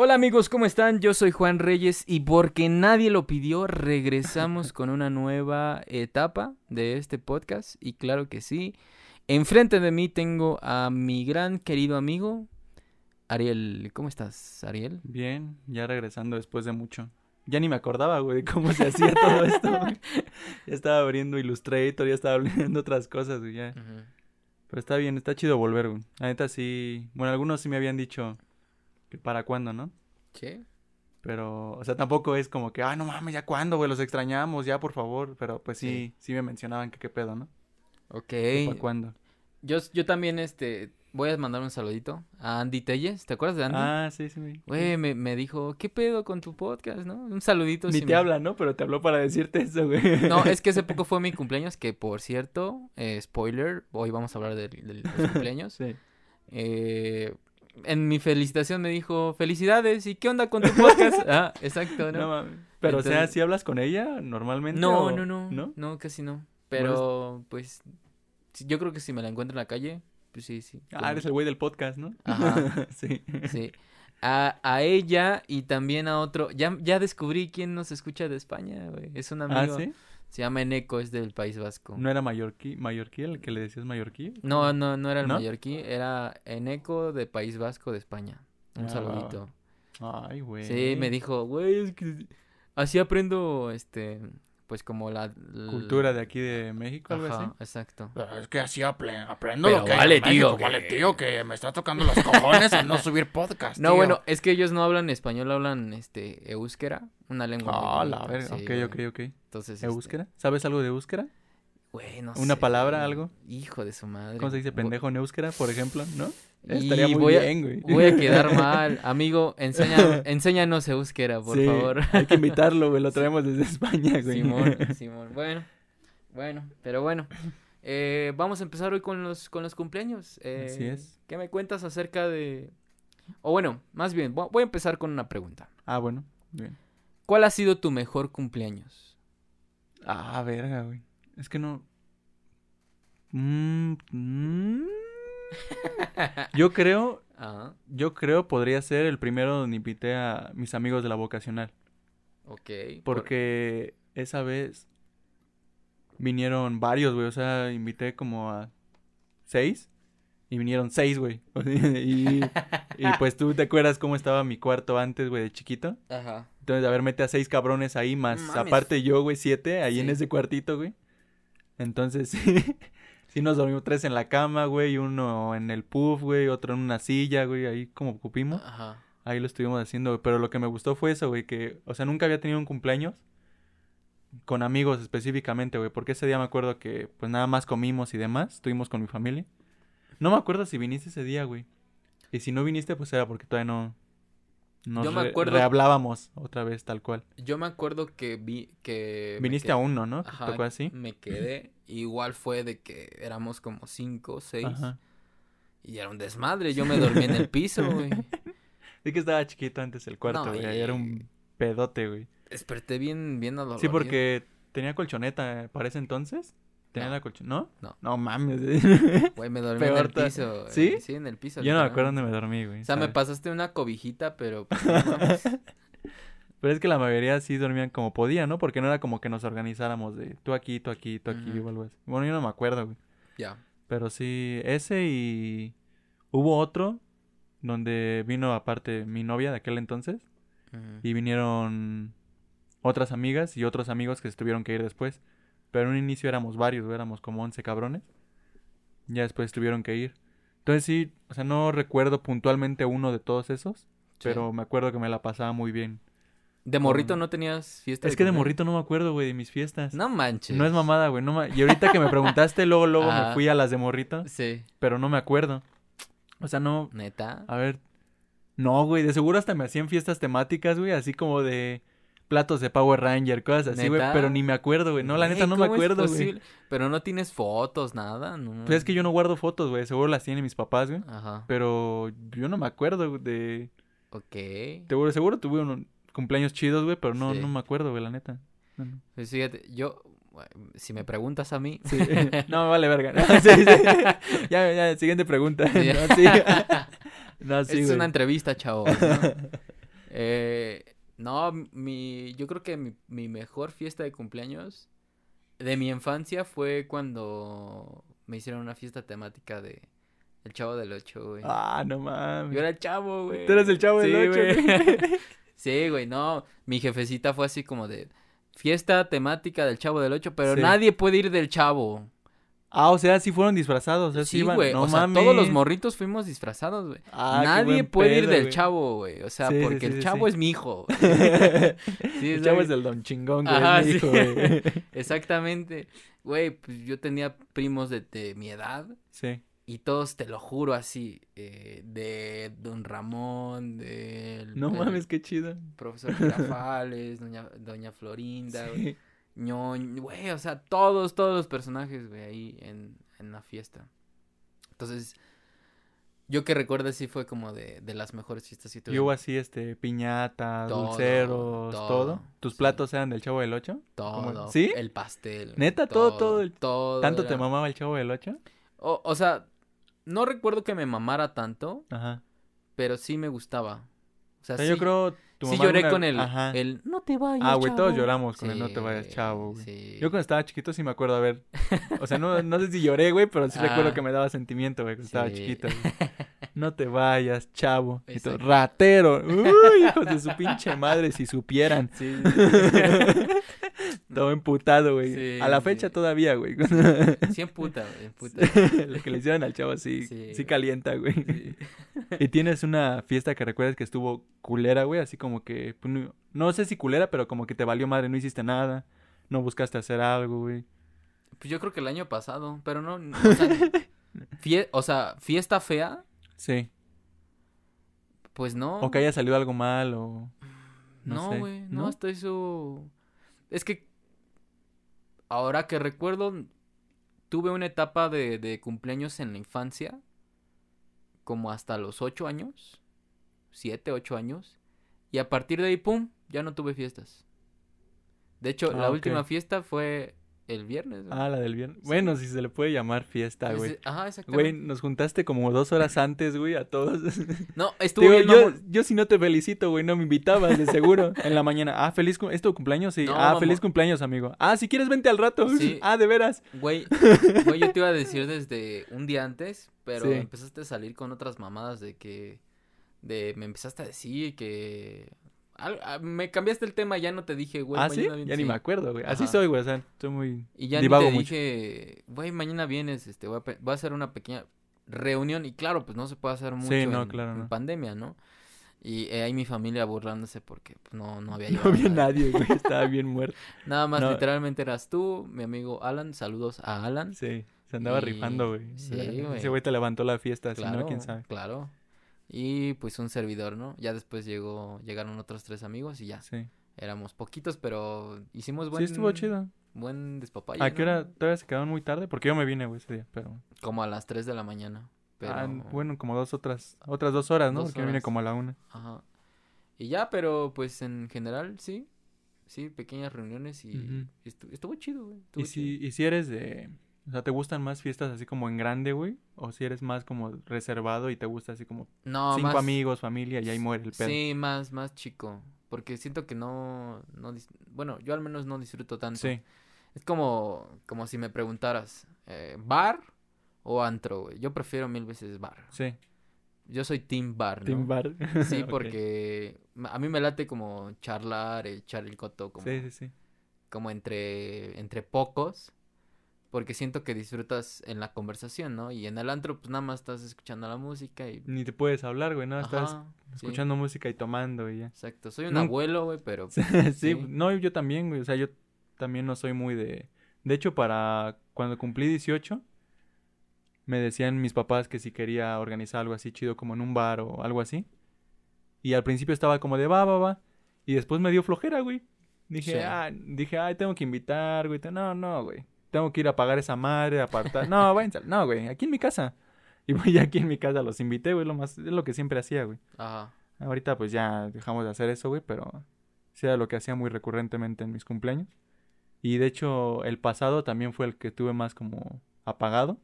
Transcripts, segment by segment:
Hola amigos, ¿cómo están? Yo soy Juan Reyes y porque nadie lo pidió, regresamos con una nueva etapa de este podcast y claro que sí. Enfrente de mí tengo a mi gran querido amigo Ariel. ¿Cómo estás, Ariel? Bien, ya regresando después de mucho. Ya ni me acordaba, güey, de cómo se hacía todo esto, güey. Ya estaba abriendo Illustrator, ya estaba abriendo otras cosas, güey, ya. Pero está bien, está chido volver, güey. La neta sí... Bueno, algunos sí me habían dicho que para cuándo, ¿no? Sí. Pero, o sea, tampoco es como que, ay, no mames, ya cuándo, güey, los extrañamos, ya, por favor. Pero, pues sí, sí, me mencionaban que qué pedo, ¿no? Ok. ¿Para cuándo? Yo, yo también, este, voy a mandar un saludito a Andy Telles. ¿Te acuerdas de Andy? Ah, sí, sí, güey. Güey, me, me dijo, ¿qué pedo con tu podcast, no? Un saludito. Ni si te me- habla, ¿no? Pero te habló para decirte eso, güey. No, es que hace poco fue mi cumpleaños, que por cierto, eh, spoiler, hoy vamos a hablar de, de los cumpleaños. Sí. Eh, en mi felicitación me dijo, felicidades, ¿y qué onda con tu podcast? ah, exacto, ¿no? Pero, o sea, Entonces- ¿sí hablas con ella normalmente? No, o- no, no, ¿No? no, casi no. Pero, pues, yo creo que si me la encuentro en la calle, pues sí, sí. Ah, eres el güey del podcast, ¿no? Ajá. sí. Sí. A, a ella y también a otro. Ya, ya descubrí quién nos escucha de España, güey. Es un Ah, amigo. ¿sí? Se llama Eneco, es del País Vasco. ¿No era mallorquí, mallorquí el que le decías mallorquí? No, no, no era el ¿No? mallorquí, era Eneco de País Vasco de España. Un Ah. saludito. Ay, güey. Sí, me dijo, güey, es que así aprendo, este, pues como la... l- Cultura de aquí de México, algo Ajá, así. exacto. Pero es que así apre- aprendo Pero lo que hay vale, en México, tío, que- Vale, tío, que me está tocando los cojones al no subir podcast, No, tío. bueno, es que ellos no hablan español, hablan, este, euskera, una lengua Ah, la bonita, verga. sí, ok, ok, ok. Entonces, este, ¿Euskera? ¿Sabes algo de euskera? Güey, no ¿Una sé, palabra, güey. algo? Hijo de su madre. ¿Cómo se dice pendejo en euskera, por ejemplo? ¿No? Y Estaría muy voy a- bien, güey. Voy a quedar mal. Amigo, enseña, enséñanos euskera, por Sí, favor. Hay que invitarlo, güey. Lo traemos desde España, güey. Simón, Simón. Bueno, bueno, pero bueno. Eh, vamos a empezar hoy con los, con los cumpleaños. Eh, Así es. ¿Qué me cuentas acerca de...? O bueno, más bien, vo- voy a empezar con una pregunta. Ah, bueno. Bien. ¿Cuál ha sido tu mejor cumpleaños? Ah, verga, güey. Es que no. Mm, mm. Yo creo, Ajá, yo creo podría ser el primero donde invité a mis amigos de la vocacional. ok. Porque esa vez vinieron varios, güey. O sea, invité como a seis. Y vinieron seis, güey. y, y pues tú te acuerdas cómo estaba mi cuarto antes, güey, de chiquito. Ajá. Entonces, a ver, mete a seis cabrones ahí, más Mames. aparte yo, güey, siete, ahí en ese cuartito, güey. Entonces, sí, sí nos dormimos tres en la cama, güey, uno en el puff, güey, otro en una silla, güey, ahí como cupimos. Ajá. Ahí lo estuvimos haciendo, güey. Pero lo que me gustó fue eso, güey, que, o sea, nunca había tenido un cumpleaños con amigos específicamente, güey, porque ese día me acuerdo que, pues nada más comimos y demás, estuvimos con mi familia. No me acuerdo si viniste ese día, güey. Y si no viniste, pues era porque todavía no. Nos Yo me re- acuerdo- rehablábamos otra vez, tal cual. Yo me acuerdo que vi que... Viniste quedé- a uno, ¿no? ¿Te Ajá, tocó así? me quedé. Igual fue de que éramos como cinco, seis. Ajá. Y era un desmadre. Yo me dormí en el piso, güey. Sí que estaba chiquito antes el cuarto, No, güey. y- Era un pedote, güey. Desperté bien, bien adolorido. Sí, porque tenía colchoneta para ese entonces. Tenía No. la. ¿No? No. No mames. Güey, me dormí Peor en el piso. güey. ¿Sí? Sí, en el piso. Yo no me acuerdo dónde me dormí, güey. O sea, me pasaste una cobijita, pero... pues, no. Pero es que la mayoría sí dormían como podía, ¿no? Porque no era como que nos organizáramos de tú aquí, tú aquí, tú aquí Ujú. o algo así. Bueno, yo no me acuerdo, güey. ya. Pero sí, ese y hubo otro donde vino aparte mi novia de aquel entonces y vinieron otras amigas y otros amigos que se tuvieron que ir después. Pero en un inicio éramos varios, güey, éramos como 11 cabrones. Ya después tuvieron que ir. Entonces sí, o sea, no recuerdo puntualmente uno de todos esos, Sí. pero me acuerdo que me la pasaba muy bien. ¿De morrito no tenías fiesta Es que de morrito no me acuerdo, güey, de mis fiestas. No manches. No es mamada, güey. No ma- Y ahorita que me preguntaste, luego, luego Ah. me fui a las de morrito, Sí. pero no me acuerdo. O sea, no. ¿Neta? A ver. No, güey, de seguro hasta me hacían fiestas temáticas, güey, así como de platos de Power Ranger, cosas así, güey, pero ni me acuerdo, güey. No, la neta no me ¿cómo es acuerdo, güey. Pero no tienes fotos, nada, ¿no? Pues es que yo no guardo fotos, güey, seguro las tienen mis papás, güey. Ajá. Pero yo no me acuerdo de... Ok. Seguro, seguro tuve unos cumpleaños chidos, güey, pero no, Sí. no me acuerdo, güey, la neta. No, no. Pues fíjate, yo, si me preguntas a mí... Sí. no, me vale verga. No, sí, sí. Ya, ya, siguiente pregunta. No, sí. No, sí, es güey. una entrevista, chavo. Eh, no, mi, yo creo que mi, mi mejor fiesta de cumpleaños de mi infancia fue cuando me hicieron una fiesta temática de El Chavo del Ocho, güey. Ah, no mames. Yo era el chavo, güey. Tú eras el Chavo del Sí, Ocho, güey. sí, güey, no. Mi jefecita fue así como de fiesta temática del Chavo del Ocho, pero Sí. nadie puede ir del Chavo. Ah, o sea, sí fueron disfrazados. O sea, sí, güey. No o sea, mames. todos los morritos fuimos disfrazados, güey. Ah, Nadie puede ir del chavo, güey. O sea, Sí, porque sí, el chavo es mi hijo. El chavo es del Don Chingón, güey. Ajá, es mi sí. hijo, güey. Exactamente. Güey, pues yo tenía primos de, de mi edad Sí. y todos, te lo juro, así, eh, de Don Ramón, del No mames, qué chido. profesor Girafales, doña, doña Florinda, güey, Sí. ñoñ, güey, o sea, todos, todos los personajes, güey, ahí en, en la fiesta. Entonces, yo que recuerdo sí fue como de, de las mejores fiestas que tuve. Y hubo así, este, piñata, Todo, dulceros, todo. todo, ¿Tus sí. platos eran del Chavo del Ocho? todo. ¿Cómo? ¿Sí? El pastel. ¿Neta? ¿Todo, todo el- todo ¿Tanto te mamaba el Chavo del Ocho? O, o sea, no recuerdo que me mamara tanto, Ajá. pero sí me gustaba. O sea, O sea, sí, yo creo... Tu sí mamá lloré alguna- con el, Ajá. el no te vayas, Ah, güey, todos chavo". lloramos con el no te vayas, Sí, chavo, güey. sí. Yo cuando estaba chiquito sí me acuerdo, a ver... O sea, no, no sé si lloré, güey, pero sí recuerdo Ah. que me daba sentimiento, güey, cuando estaba Sí. chiquito. güey. No te vayas, chavo. Y todo, Exacto. ratero. Uy, hijos de su pinche madre, si supieran. Sí, Todo emputado, güey. Sí, a la sí. fecha todavía, güey. sí en puta, güey, en puta. Lo que le hicieron al chavo sí, Sí, güey. calienta, güey. ¿Y tienes una fiesta que recuerdas que estuvo culera, güey? Así como que, pues, no, no sé si culera, pero como que te valió madre, no hiciste nada, no buscaste hacer algo, güey. Pues yo creo que el año pasado, pero no, o sea, fie- o sea, fiesta fea, Sí. pues no. O que haya salido algo mal o... no No, sé, güey, no, ¿no? hasta eso. Es que ahora que recuerdo, tuve una etapa de, de cumpleaños en la infancia, como hasta los ocho años, siete, ocho años, y a partir de ahí, pum, ya no tuve fiestas. De hecho, Ah, la última fiesta fue el viernes. güey. Ah, la del viernes. Bueno, si se le puede llamar fiesta, güey. eh, Ajá, Güey, exactamente. nos juntaste como dos horas antes, güey, a todos. No, estuvo Digo, bien, yo, yo si no te felicito, güey, no me invitabas, de seguro. En la mañana, ah, feliz, ¿es tu cumpleaños? Sí. No, ah, mamá. feliz cumpleaños, amigo. Ah, si quieres, vente al rato. Sí. ah, de veras. Güey, güey, yo te iba a decir desde un día antes, pero Sí. empezaste a salir con otras mamadas de que, de, me empezaste a decir que, me cambiaste el tema, ya no te dije, güey, ah, sí, ya vienes", ni sí. me acuerdo, güey. Así Ajá. soy, güey, o sea, estoy muy... Y ya ni te mucho. dije, güey, mañana vienes, este, voy a, voy a hacer una pequeña reunión y claro, pues no se puede hacer mucho Sí, no, en, claro, en no. pandemia, ¿no? Y eh, ahí mi familia burlándose porque pues, no, no había No había nadie, güey, estaba bien muerto. Nada más, No. literalmente eras tú, mi amigo Alan, saludos a Alan. Sí, se andaba Y- rifando, güey. sí, Ese güey. güey te levantó la fiesta, si Claro, no, quién sabe. claro. Y pues un servidor, ¿no? Ya después llegó, llegaron otros tres amigos y ya. Sí, Éramos poquitos, pero hicimos buen, sí estuvo chido. buen despapalle. ¿A qué ¿no? hora todavía se quedaron muy tarde? Porque yo me vine, güey, ese día, pero... Como a las 3 de la mañana. Pero... Ah, bueno, como dos otras, otras dos horas, ¿no? Dos Porque vine horas. como a la una. Ajá. Y ya, pero pues en general, sí. Sí, pequeñas reuniones y Ujú. estu- estuvo chido, güey. estuvo ¿Y si, chido. y si eres de... O sea, ¿te gustan más fiestas así como en grande, güey? ¿O si eres más como reservado y te gusta así como No, cinco más... amigos, familia y ahí muere el pedo? Sí, más, más chico. Porque siento que no, no... dis- Bueno, yo al menos no disfruto tanto. Sí. Es como, como si me preguntaras, eh, ¿bar o antro, güey? Yo prefiero mil veces bar. Sí. Yo soy team bar, ¿no? Team bar. Sí, porque a mí me late como charlar, echar el coto, como, Sí, sí, sí. como entre, entre pocos, porque siento que disfrutas en la conversación, ¿no? Y en el antro, pues nada más estás escuchando la música y... Ni te puedes hablar, güey, ¿no? Estás Ajá, sí, escuchando música y tomando y ya. exacto, soy un abuelo, güey, pero... sí, Sí. no, yo también, güey. O sea, yo también no soy muy de... De hecho, para cuando cumplí 18, me decían mis papás que si quería organizar algo así chido como en un bar o algo así. Y al principio estaba como de va, va, va. Y después me dio flojera, güey. Dije, Sí. ah, dije, ay, tengo que invitar, güey. No, no, güey. Tengo que ir a pagar esa madre, apartar. No, váyanse. No, güey, aquí en mi casa. Y voy aquí en mi casa, los invité, güey. Lo más, es lo que siempre hacía, güey. Ajá, Ahorita pues ya dejamos de hacer eso, güey, pero sí era lo que hacía muy recurrentemente en mis cumpleaños. Y de hecho el pasado también fue el que tuve más como apagado,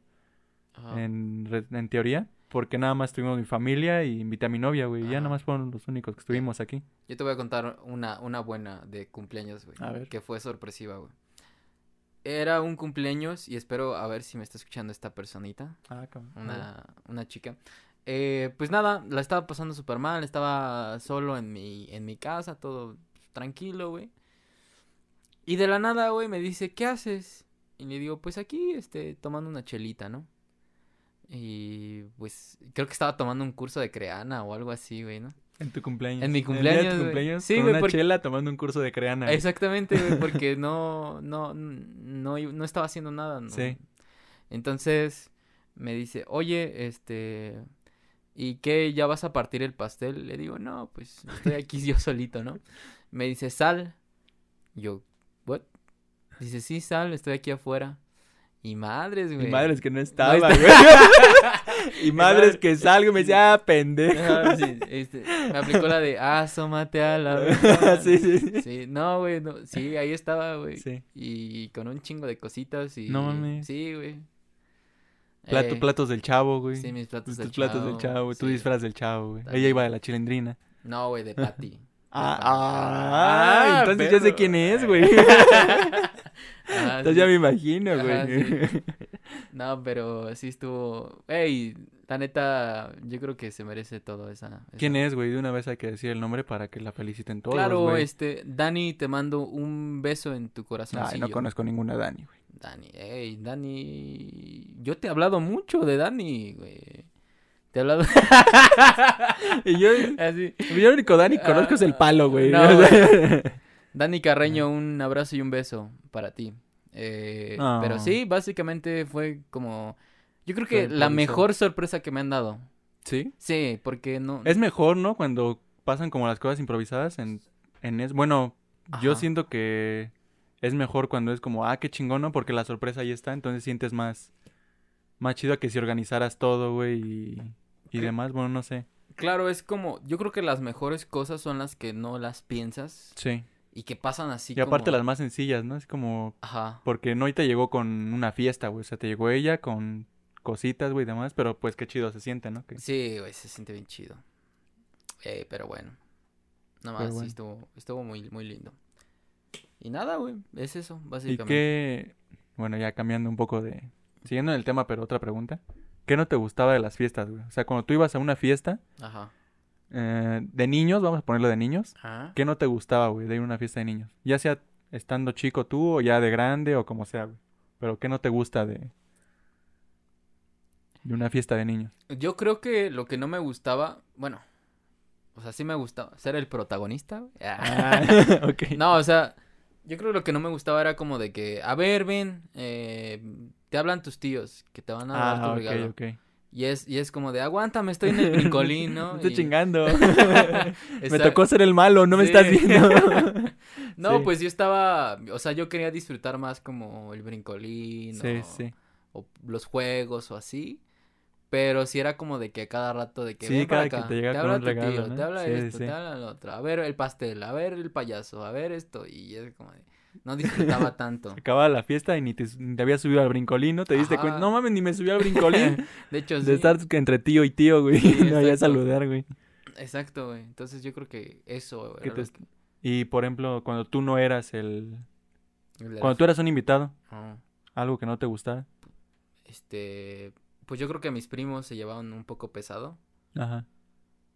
ajá. en, en teoría. Porque nada más tuvimos mi familia y invité a mi novia, güey. Ya nada más fueron los únicos que estuvimos aquí. Yo te voy a contar una, una buena de cumpleaños, güey. A ver. Que fue sorpresiva, güey. Era un cumpleaños y espero a ver si me está escuchando esta personita. Ah, cabrón. Una, una chica. Eh, pues nada, la estaba pasando súper mal. Estaba solo en mi, en mi casa, todo tranquilo, güey. Y de la nada, güey, me dice, ¿qué haces? Y le digo, pues aquí, este, tomando una chelita, ¿no? Y pues creo que estaba tomando un curso de creana o algo así, güey, ¿no? En tu cumpleaños. En mi El día de cumpleaños, tu güey. cumpleaños. Sí, con güey, una porque- chela tomando un curso de creana. güey. Exactamente, güey, porque no, no, no, no estaba haciendo nada, ¿no? Sí. Entonces me dice, oye, este, ¿y qué? ¿Ya vas a partir el pastel? Le digo, no, pues estoy aquí yo solito, ¿no? Me dice, sal. Yo, ¿what? Dice, sí, sal, estoy aquí afuera. Y madres, güey. Y madres que no estaba, güey. y madres que salgo y me decía, ah, pendejo. Ah, sí, este, me aplicó la de, ah, asómate a la ventana". sí, sí, sí. Sí, no, güey, no, sí, ahí estaba, güey. Sí. Y con un chingo de cositas y... No mames. Sí, güey. Plato- Eh, platos del chavo, güey. Sí, mis platos Tus del platos del chavo, güey. Tu sí. disfraz del chavo, güey. Ella iba de la chilindrina. No, güey, de Patty. Ah, Ah, ah, entonces ya sé quién es, güey. Ah, entonces sí. ya me imagino, Ajá, güey. sí. No, pero sí estuvo... Ey, la neta, yo creo que se merece todo esa... esa- ¿Quién es, güey? De una vez hay que decir el nombre para que la feliciten todos, Claro, güey. este, Dani, te mando un beso en tu corazón. Ay, no conozco ninguna Dani, güey. Dani, ey, Dani... Yo te he hablado mucho de Dani, güey. Te he hablado... Y yo, Así. yo el único Dani que conozco es el palo, güey. No, güey. Dani Carreño, un abrazo y un beso para ti. Eh, Ah. Pero sí, básicamente fue como... Yo creo que la mejor sorpresa que me han dado. ¿Sí? Sí, porque no... Es mejor, ¿no? Cuando pasan como las cosas improvisadas en, en es... Bueno, yo siento que es mejor cuando es como, ah, qué chingón, ¿no? Porque la sorpresa ahí está, entonces sientes más... Más chido que si organizaras todo, güey, y, demás. Bueno, no sé. Claro, es como... Yo creo que las mejores cosas son las que no las piensas Sí. Y que pasan así y aparte como- las más sencillas, ¿no? Es como... Ajá. Porque no te llegó con una fiesta, güey. O sea, te llegó ella con cositas, güey, y demás. Pero pues qué chido se siente, ¿no? Que- Sí, güey, se siente bien chido. Eh, pero bueno. Nada más, sí, estuvo, estuvo muy, muy lindo. Y nada, güey, es eso, Y básicamente. qué... Bueno, ya cambiando un poco de... Siguiendo en el tema, pero otra pregunta. ¿Qué no te gustaba de las fiestas, güey? O sea, cuando tú ibas a una fiesta Ajá. Eh, de niños, vamos a ponerlo de niños. Ajá. ¿Qué no te gustaba, güey, de ir a una fiesta de niños? Ya sea estando chico tú o ya de grande o como sea, güey. Pero ¿qué no te gusta de... De una fiesta de niños. Yo creo que lo que no me gustaba, bueno, o sea, sí me gustaba ser el protagonista. Ah, ok. No, o sea, yo creo que lo que no me gustaba era como de que, a ver, ven, eh, te hablan tus tíos que te van a dar tu Ah, ok, regalo. ok. Y es, y es como de, aguántame, estoy en el brincolín, ¿no? Me estoy Y- chingando. Me tocó ser el malo, no me Sí. estás viendo. No, Sí. pues yo estaba, o sea, yo quería disfrutar más como el brincolín sí, o, sí. o los juegos o así. Pero sí era como de que a cada rato de que Sí, cada que acá, te llega con habla un regalo, tío, ¿no? te habla esto, te habla lo otro, a ver el pastel, a ver el payaso, a ver esto, y es como de, no disfrutaba tanto. Acababa la fiesta y ni te, ni te habías subido al brincolín, ¿no? Te diste Ajá. cuenta. No mames, ni me subí al brincolín. De hecho, sí. de estar entre tío y tío, güey. Sí, no había saludar, güey. Exacto, güey. Entonces yo creo que eso era te- que- Y por ejemplo, cuando tú no eras el. Cuando tú eras un invitado, Ah, algo que no te gustara. este, pues yo creo que mis primos se llevaban un poco pesado. Ajá.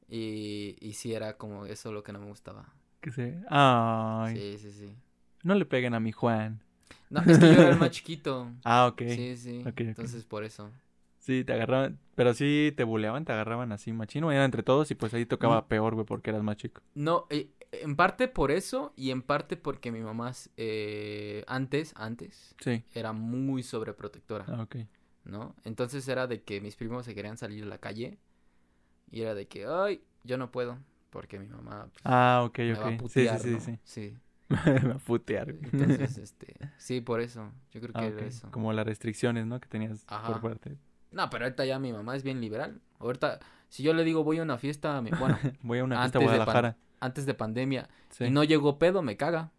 Y, y sí era como eso lo que no me gustaba. Que se. Ay. Sí, sí, sí. No le peguen a mi Juan. No, es que yo era el más chiquito. Ah, ok. Sí, sí. Ok, ok. Entonces por eso. Sí, te agarraban. Pero sí te buleaban, te agarraban así machino. Eran entre todos y pues ahí tocaba Mm. peor, güey, porque eras más chico. No, eh, en parte por eso y en parte porque mi mamá eh, antes, antes, Sí. era muy sobreprotectora, Ah, ok. ¿no? Entonces era de que mis primos se querían salir a la calle y era de que, ay, yo no puedo porque mi mamá pues, Ah, ok, me va a ok. Sí, sí, putear, sí, ¿no? sí. Sí. A putear, güey. Entonces, este, sí, por eso. Yo creo que Ah, era eso. Como las restricciones, ¿no? Que tenías Ajá. por parte. No, pero ahorita ya mi mamá es bien liberal. Ahorita, si yo le digo voy a una fiesta, mi- bueno, Voy a una fiesta a Antes de pan- Guadalajara. antes de pandemia, Sí. y no llegó pedo, me caga.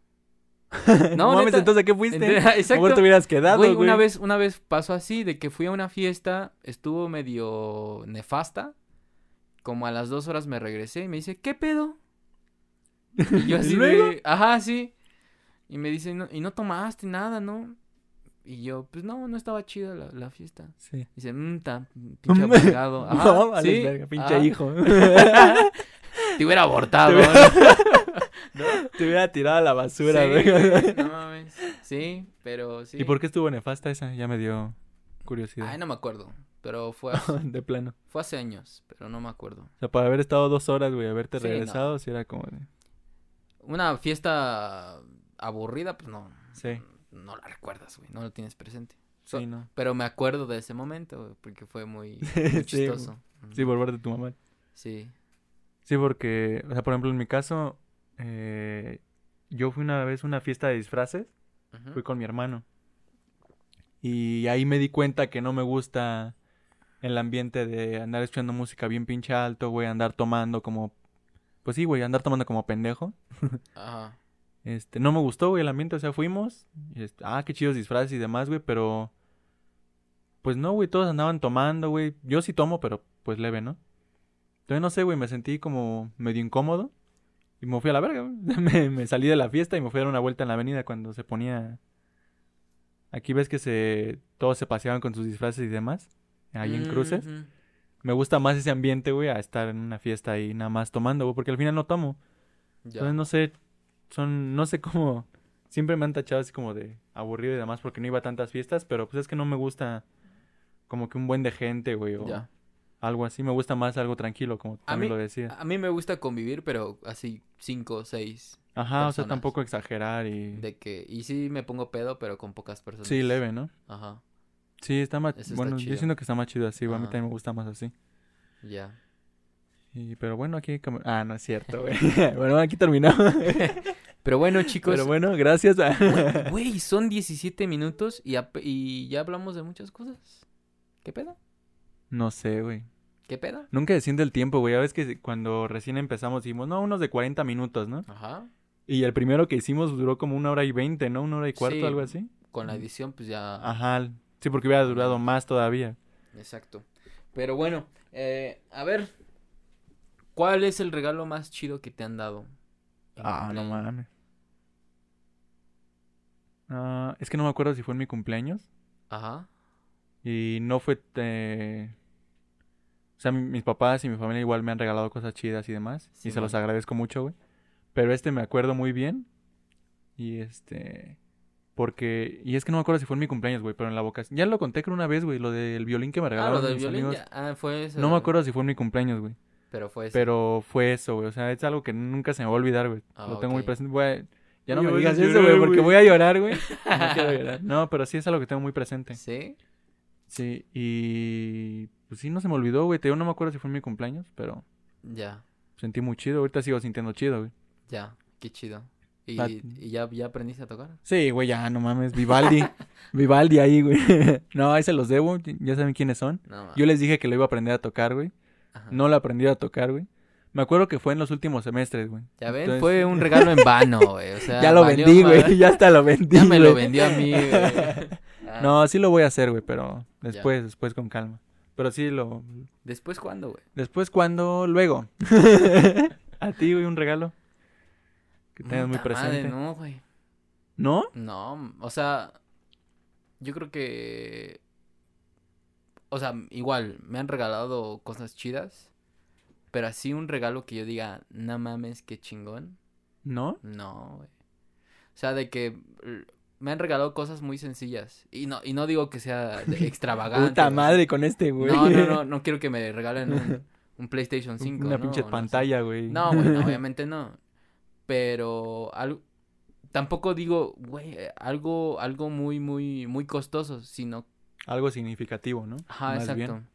No, mames, entonces ¿a qué fuiste? Exacto. Mejor te hubieras quedado, Güey, güey. una vez, una vez pasó así, de que fui a una fiesta, estuvo medio nefasta. Como a las dos horas me regresé y me dice, ¿qué pedo? Y yo así luego? de, ajá, sí. Y me dice, "No- y no tomaste nada, ¿no? Y yo, pues no, no estaba chida la, la fiesta. Sí. Dice, mmm, ta, pinche. Ajá, no, vales sí, verga, pinche ajá. hijo. Te hubiera abortado. Te ¿no? Te hubiera tirado a la basura, Sí, güey. güey, no mames. Sí, pero sí. ¿Y por qué estuvo nefasta esa? Ya me dio curiosidad. Ay, no me acuerdo. Pero fue hace, de plano. fue hace años, pero no me acuerdo. O sea, para haber estado dos horas, güey, haberte Sí, regresado, si era como de... Una fiesta aburrida, pues no. Sí, No la recuerdas, güey. No lo tienes presente. So- sí, no. Pero me acuerdo de ese momento, güey, porque fue muy, Sí, muy chistoso. Sí, por ver de tu mamá. Sí. Sí, porque, o sea, por ejemplo, en mi caso, eh, yo fui una vez a una fiesta de disfraces, fui con mi hermano. Y ahí me di cuenta que no me gusta el ambiente de andar escuchando música bien pinche alto, güey, andar tomando como... Pues sí, güey, andar tomando como pendejo. Ajá. Este, no me gustó, güey, el ambiente, o sea, fuimos, este, ah, qué chidos disfraces y demás, güey, pero, pues no, güey, todos andaban tomando, güey, yo sí tomo, pero, pues, leve, ¿no? Entonces, no sé, güey, me sentí como medio incómodo, y me fui a la verga, güey, me, me salí de la fiesta y me fui a dar una vuelta en la avenida cuando se ponía, aquí ves que se, todos se paseaban con sus disfraces y demás, ahí en cruces, Ujú. Me gusta más ese ambiente, güey, a estar en una fiesta ahí nada más tomando, güey, porque al final no tomo. Ya. Entonces no sé, son, no sé cómo, siempre me han tachado así como de aburrido y demás porque no iba a tantas fiestas, pero pues es que no me gusta como que un buen de gente, güey, o Ya. algo así, me gusta más algo tranquilo, como A también mí- lo decías. A mí me gusta convivir, pero así cinco o seis Ajá, o sea, tampoco exagerar y... de que... Y sí me pongo pedo, pero con pocas personas. Sí, leve, ¿no? Ajá. Sí, está más, Eso está bueno, yo siento que está más chido así, güey, a mí también me gusta más así. Ya. Y, pero bueno, aquí... Ah, no es cierto, güey. bueno, aquí terminamos. Pero bueno, chicos. pero bueno, gracias a... Güey, son 17 minutos y, ya hablamos de muchas cosas. ¿Qué pedo? no sé, güey. ¿Qué pedo? Nunca se siente el tiempo, güey. Ya ves que cuando recién empezamos dijimos, no, unos de 40 minutos, ¿no? Ajá. Y el primero que hicimos duró como una hora y veinte, ¿no? Una hora y cuarto, Sí. algo así. Con la edición, pues ya. Ajá. Sí, porque hubiera durado más todavía. Exacto. Pero bueno, eh, a ver. ¿Cuál es el regalo más chido que te han dado? Ah, no mames. Ah, es que no me acuerdo si fue en mi cumpleaños. Ajá. Y no fue... eh, O sea, mi- mis papás y mi familia igual me han regalado cosas chidas y demás. y se los agradezco mucho, güey. Pero este me acuerdo muy bien. Y este... Porque... Y es que no me acuerdo si fue en mi cumpleaños, güey. Pero en la boca... Ya lo conté creo una vez, güey. Lo del violín que me Ah, regalaron lo del mis violín. amigos. ya- Ah, fue eso. No me acuerdo si fue en mi cumpleaños, güey. Pero fue eso. Pero fue eso, güey. O sea, es algo que nunca se me va a olvidar, güey. Ah, Lo tengo muy presente. Güey, ya no Oye, me digas eso, güey, porque voy a llorar, güey. No quiero llorar. No, pero sí es algo que tengo muy presente. ¿Sí? Sí, y pues sí, no se me olvidó, güey. Te digo, no me acuerdo si fue en mi cumpleaños, pero Ya. sentí muy chido. Ahorita sigo sintiendo chido, güey. Ya. Qué chido. ¿Y, y ya, ya aprendiste a tocar? Sí, güey, ya, no mames. Vivaldi. Vivaldi ahí, güey. no, ahí se los debo. Ya saben quiénes son. No, Yo les dije que lo iba a aprender a tocar, güey. Ajá. No lo aprendí a tocar, güey. Me acuerdo que fue en los últimos semestres, güey. Ya ven, Entonces- fue un regalo en vano, güey. O sea, Ya lo vendí, güey. Ya hasta lo vendí. Ya me lo vendió a mí, güey. Ah, No, sí lo voy a hacer, güey, pero después, después con calma. Pero sí lo... ¿Después cuándo, güey? Después cuando... Luego. a ti, güey, un regalo. Que tengas muy madre, presente. no, güey. ¿No? No, o sea, yo creo que... O sea, igual, me han regalado cosas chidas, pero así un regalo que yo diga, no mames, qué chingón. ¿No? No, güey. O sea, de que me han regalado cosas muy sencillas. Y no, y no digo que sea extravagante. Puta madre con este, güey. No, no, no, no quiero que me regalen un, un PlayStation 5. Una ¿no? pinche pantalla, güey. No, güey, no, obviamente no. Pero algo tampoco digo, güey, eh, algo algo muy muy muy costoso, sino Algo significativo, ¿no? ajá, Más exacto. bien.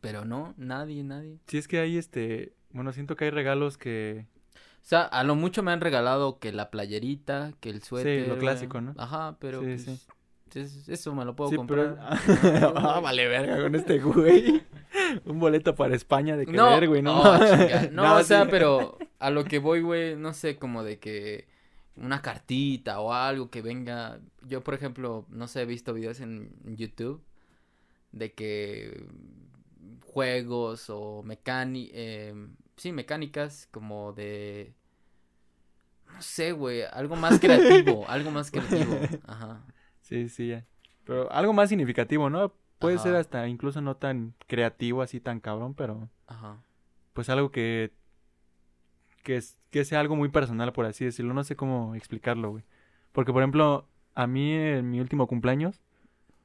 Pero no, nadie, nadie. Sí, es que hay este... Bueno, siento que hay regalos que... O sea, a lo mucho me han regalado que la playerita, que el suéter. lo güey. clásico, ¿no? Ajá, pero Sí, pues, sí. es- eso me lo puedo sí, comprar. pero... ah, vale verga con este güey. Un boleto para España de No, querer, güey, no. oh, no, No, o sea, sí. pero a lo que voy, güey, no sé, como de que una cartita o algo que venga. Yo, por ejemplo, no sé, he visto videos en YouTube de que juegos o mecánicas, sí, mecánicas como de, no sé, güey, algo más creativo, algo más creativo, ajá. Sí, sí, ya. Pero algo más significativo, ¿no? Puede ser hasta incluso no tan creativo, así tan cabrón, pero Ajá. pues algo que que, es- que sea algo muy personal, por así decirlo. No sé cómo explicarlo, güey. Porque, por ejemplo, a mí en mi último cumpleaños,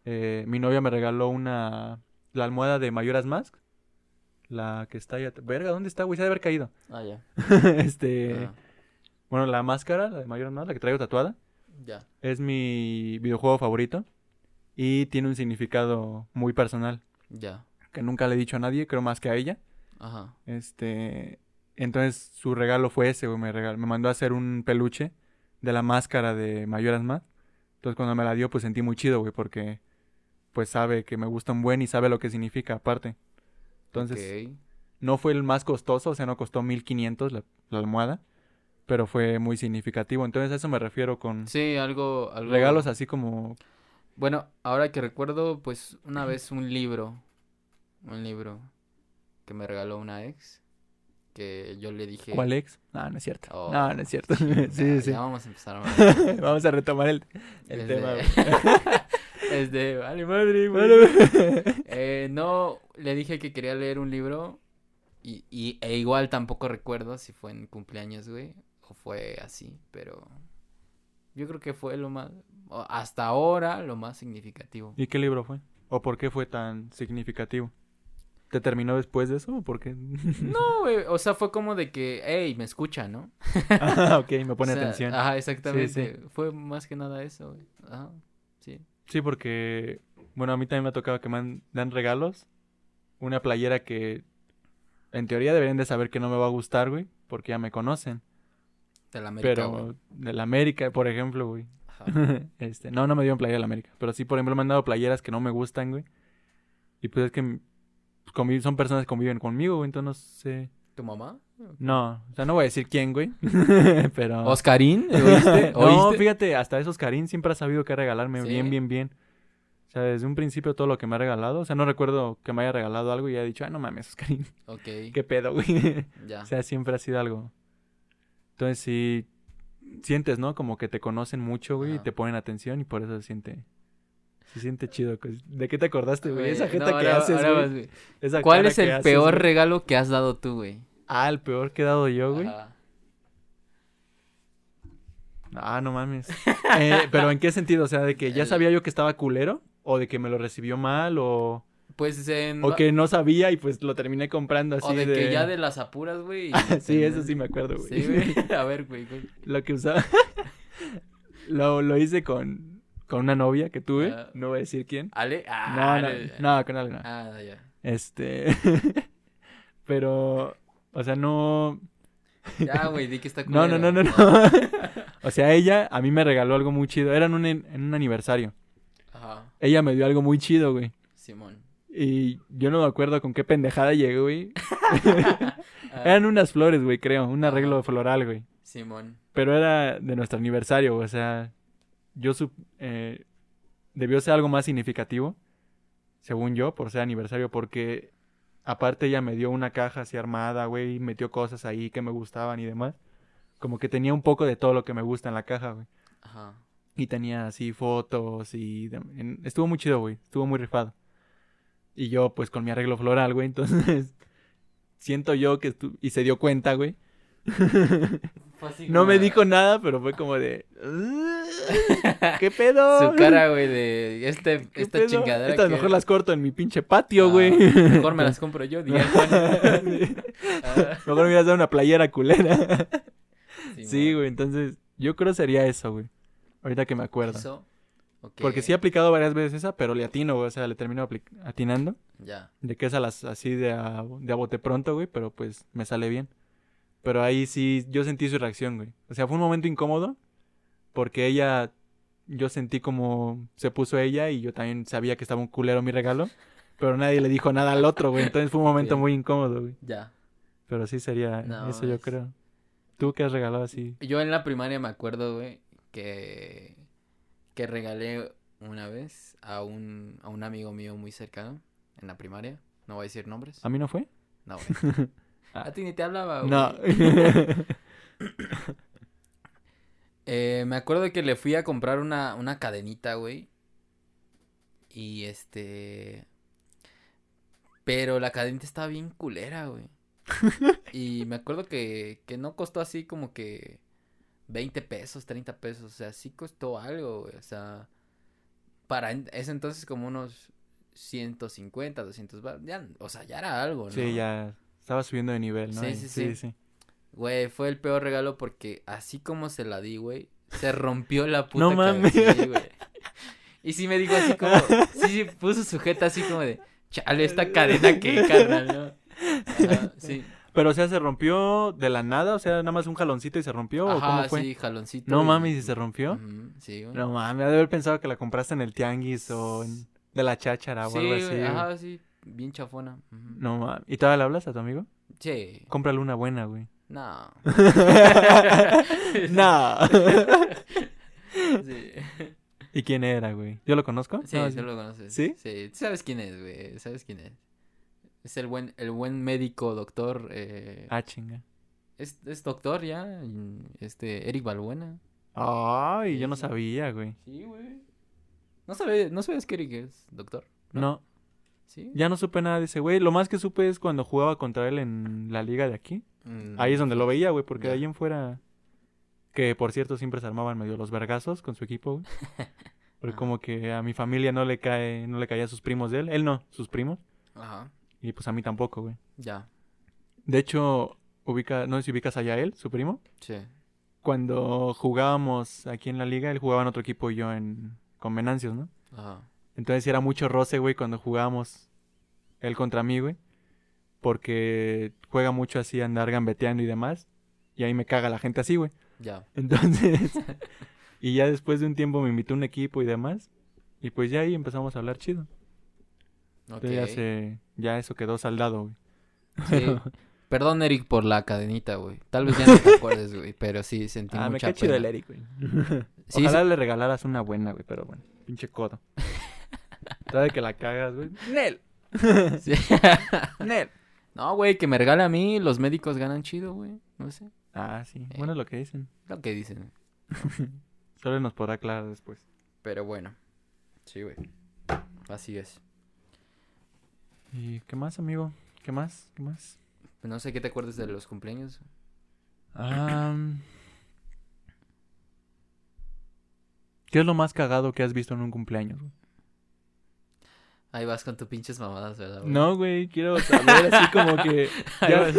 eh, mi novia me regaló una... La almohada de Mayoras Mask. La que está at- Verga, ¿dónde está, güey? Se ha de haber caído. Ah, ya. este... Ajá. Bueno, la máscara, la de Mayoras Mask, la que traigo tatuada, Ya. es mi videojuego favorito. Y tiene un significado muy personal. Ya. Que nunca le he dicho a nadie, creo más que a ella. Ajá. Este, entonces su regalo fue ese, güey, me regaló, me mandó a hacer un peluche de la máscara de Mayoras Más. Entonces cuando me la dio, pues sentí muy chido, güey, porque pues sabe que me gusta un buen y sabe lo que significa aparte. Entonces, no fue el más costoso, o sea, no costó 1500 la, la almohada, pero fue muy significativo. Entonces a eso me refiero con Sí, algo, algo. regalos así como Bueno, ahora que recuerdo, pues una vez un libro, un libro que me regaló una ex, que yo le dije... ¿cuál ex? No, no es cierto. Oh. No, no es cierto. sí, Ya, sí, sí. ya vamos a empezar. a- Vamos a retomar el, el tema. de- es de, vale madre. Bueno, Eh, no, le dije que quería leer un libro y, y- e igual tampoco recuerdo si fue en cumpleaños, güey, o fue así, pero yo creo que fue lo más, hasta ahora, lo más significativo. ¿Y qué libro fue? ¿O por qué fue tan significativo? ¿Te terminó después de eso o por qué? No, güey, o sea, fue como de que, hey, me escucha, ¿no? ah, ok, me pone O sea, atención. Ajá, exactamente. Sí, Fue más que nada eso, güey. Ajá, sí. Sí, porque, bueno, a mí también me ha tocado que me han- dan regalos. Una playera que en teoría deberían de saber que no me va a gustar, güey, porque ya me conocen. De la América, pero güey. de la América, por ejemplo, güey. Ajá. este, no, no me dieron playera de la América, pero sí, por ejemplo, me han dado playeras que no me gustan, güey. Y pues es que pues, son personas que conviven conmigo, güey, entonces no sé. ¿Tu mamá? No, o sea, no voy a decir quién, güey. pero. ¿Oscarín? ¿Oíste? no, fíjate, hasta esos Karim siempre ha sabido qué regalarme Sí. bien, bien, bien. O sea, desde un principio todo lo que me ha regalado. O sea, no recuerdo que me haya regalado algo y haya dicho, ay, no mames, Oscarín, Ok, qué pedo, güey. ya. o sea, siempre ha sido algo. Entonces sí, sientes, ¿no? Como que te conocen mucho, güey, y te ponen atención y por eso se siente... Se siente chido. pues. ¿De qué te acordaste, güey? Esa jeta no, que ahora- haces, ahora güey. Esa ¿Cuál es el haces, peor güey. regalo que has dado tú, güey? Ah, el peor que he dado yo, güey. Ajá. Ah, no mames. Eh, pero ¿en qué sentido? O sea, de que ya sabía yo que estaba culero, o de que me lo recibió mal, o, Pues en... o que no sabía y pues lo terminé comprando así O de, que ya de las apuras, güey. sí, eso sí me acuerdo, güey. Sí, güey. A ver, güey, güey. Lo que usaba. lo, lo hice con, con una novia que tuve. Ah. No voy a decir quién. Ale. No, Ah, no, Ale. no, con alguien. no. Ah, ya. Este. pero. O sea, no. Ya, güey, di que está No, no, no, no, no. o sea, ella a mí me regaló algo muy chido. Era en un, en un aniversario. Ajá, Ella me dio algo muy chido, güey. Simón. Y yo no me acuerdo con qué pendejada llegué, güey. Eran unas flores, güey, creo. Un arreglo floral, güey. Simón. Pero era de nuestro aniversario, o sea, yo eh, debió ser algo más significativo, según yo, por ser aniversario, porque aparte ella me dio una caja así armada, güey, y metió cosas ahí que me gustaban y demás. Como que tenía un poco de todo lo que me gusta en la caja, güey. Ajá. Y tenía así fotos y... en- Estuvo muy chido, güey. Estuvo muy rifado. Y yo, pues, con mi arreglo floral, güey. Entonces, siento yo que... estu- Y se dio cuenta, güey. No me dijo nada, pero fue como de... ¿Qué pedo? Su cara, güey, de este, ¿Qué esta pedo? chingadera. Estas que- mejor las corto en mi pinche patio, Ah, güey. Mejor me las compro yo. Ah, Mejor me hubieras dado una playera culera. Sí, güey. Entonces, yo creo sería eso, güey. Ahorita que me acuerdo. Eso. Porque sí he aplicado varias veces esa, pero le atino, güey. O sea, le termino atinando. Ya. De que es a las así de a, de a bote pronto, güey, pero pues me sale bien. Pero ahí sí, yo sentí su reacción, güey. O sea, fue un momento incómodo porque ella, yo sentí como se puso ella y yo también sabía que estaba un culero mi regalo, pero nadie le dijo nada al otro, güey. Entonces fue un momento muy incómodo, güey. Ya. Pero sí sería No, eso yo es- creo. ¿Tú qué has regalado así? Yo en la primaria me acuerdo, güey, que, que regalé una vez a un, a un amigo mío muy cercano en la primaria. No voy a decir nombres. ¿A mí no fue? No, güey. A ti ni te hablaba, güey. No. Eh, me acuerdo que le fui a comprar una, una cadenita, güey. Y este... Pero la cadenita estaba bien culera, güey. y me acuerdo que, que no costó así como que 20 pesos, 30 pesos. O sea, sí costó algo, güey. O sea, para ese entonces como unos 150, 200 bar- ya, O sea, ya era algo, ¿no? sí, ya estaba subiendo de nivel, ¿no? Sí, sí, sí. Güey, fue el peor regalo porque así como se la di, güey, se rompió la puta No mames. Güey. Y sí me dijo así como, sí, sí, puso sujeta así como de, chale, esta cadena que, carnal, ¿no? Ajá, sí. Pero, o sea, ¿se rompió de la nada? O sea, nada más un jaloncito y se rompió, ¿o cómo Ajá, fue? sí, jaloncito. No y- mames, ¿y se rompió? Sí, güey. No mames, ha de haber pensado que la compraste en el tianguis o en... de la cháchara o sí, algo así. güey, ajá, sí, bien chafona. No mames. ¿Y todavía le hablas a tu amigo? Sí, Cómprale una buena, güey. No. no. Sí, ¿Y quién era, güey? ¿Yo lo conozco? sí, No, sí lo conoces. ¿Sí? Sí, tú sabes quién es, güey, sabes quién es. Es el buen, el buen médico, doctor, eh, Ah, chinga. es, es doctor ya, este, Eric Balbuena. Ay, yo no Sí. sabía, güey. Sí, güey. ¿No sabes, ¿No sabes que Eric es doctor? No, ¿Sí? ya no supe nada de ese güey. Lo más que supe es cuando jugaba contra él en la liga de aquí. Mm, Ahí es donde lo veía, güey, porque Ya. de ahí en fuera... Que, por cierto, siempre se armaban medio los vergazos con su equipo, güey. Porque Ajá. como que a mi familia no le cae, no le caía a sus primos de él. Él no, sus primos. Ajá, Y pues a mí tampoco, güey. ya, De hecho, ubica, no sé si ubicas allá a él, su primo. sí. Cuando jugábamos aquí en la liga, él jugaba en otro equipo y yo en con Venancios, ¿no? Ajá. Entonces era mucho roce, güey, cuando jugábamos él contra mí, güey. Porque juega mucho así, andar gambeteando y demás. Y ahí me caga la gente así, güey. Ya. Entonces, y ya después de un tiempo me invitó un equipo y demás. Y pues ya ahí empezamos a hablar chido. Ok. Entonces ya, se, ya eso quedó saldado, güey. Sí. Perdón, Eric, por la cadenita, güey. Tal vez ya no te acuerdes, güey, pero sí sentí Ah, me mucha cae chido el. Eric, güey. Sí, Ojalá sí. le regalaras una buena, güey, pero bueno, pinche codo. Sabe que la cagas, güey. Nel. Sí. Nel. No, güey, que me regale a mí, los médicos ganan chido, güey. No sé. Ah, sí. Eh. Bueno, es lo que dicen. Lo que dicen. Solo nos podrá aclarar después. Pero bueno. Sí, güey. Así es. ¿Y qué más, amigo? ¿Qué más? ¿Qué más? Pues no sé qué te acuerdas de los cumpleaños. Ah, ¿Qué es lo más cagado que has visto en un cumpleaños? güey? Ahí vas con tus pinches mamadas, ¿verdad? güey? No, güey, quiero saber así como que... Ahí ya- vas,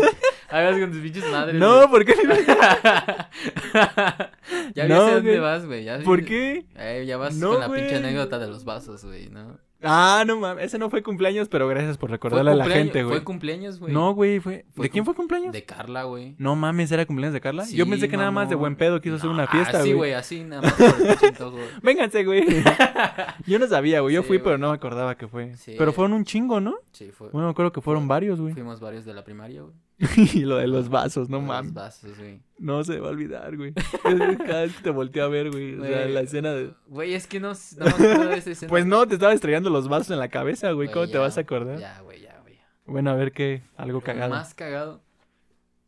ahí vas con tus pinches madres. No, ¿por qué? ya No, dónde güey. vas, güey. Ya ¿Por qué? Eh, ya vas No, con la pinche güey. anécdota de los vasos, güey, ¿no? Ah, no mames, ese no fue cumpleaños, pero gracias por recordarle a la gente, güey. Fue cumpleaños, güey. No, güey, fue... Fue ¿De quién fue cumpleaños? De Carla, güey. No mames, ¿era cumpleaños de Carla? Sí, Yo pensé que nada más de buen pedo quiso hacer una fiesta, Ah, sí, güey. güey, así nada más por güey. Vénganse, güey. Yo no sabía, güey. Yo Sí, fui, güey. pero no me acordaba que fue. Sí. Pero fueron un chingo, ¿no? Sí, fue. Bueno, me acuerdo que fueron varios, güey. Fuimos varios de la primaria, güey. y lo de los vasos, no Los mames. vasos, güey. No se va a olvidar, güey. Cada vez que te volteé a ver, güey. O sea, la escena de... Güey, es que no, no esa escena. Pues no, te estaba estrellando los vasos en la cabeza, güey. Güey, ¿Cómo te vas a acordar? Ya, güey, ya, güey. Bueno, a ver qué. Algo cagado. Más cagado.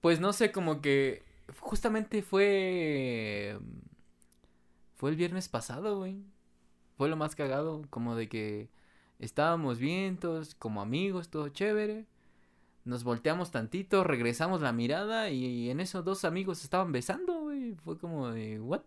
Pues no sé, como que justamente fue fue el viernes pasado, güey. Fue lo más cagado, como de que estábamos bien todos como amigos, todo chévere. Nos volteamos tantito, regresamos la mirada y en esos dos amigos estaban besando, güey. Fue como de, ¿what?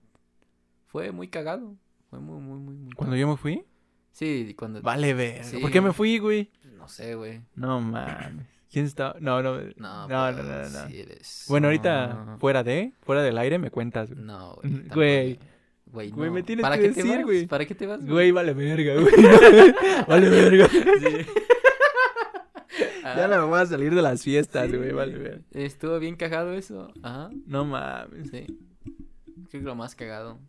Fue muy cagado. Fue muy, muy, muy, muy Cuando yo me fui. Sí, cuando... Vale, ver. Sí, ¿Por qué me güey. fui, güey? No sé, güey. No mames. ¿Quién estaba? No, no. No, No, no, pues, no, no. sí eres- Bueno, no. ahorita, fuera de, fuera del aire, me cuentas, güey. No, güey. güey. Güey, Güey, me tienes ¿Para que qué te decir, vas? güey. ¿Para qué te vas? Güey, vale verga, güey. vale verga. Sí. Ya no me voy a salir de las fiestas, güey, vale verga. Estuvo bien cagado eso. Ajá. No mames. Sí. Creo que lo más cagado.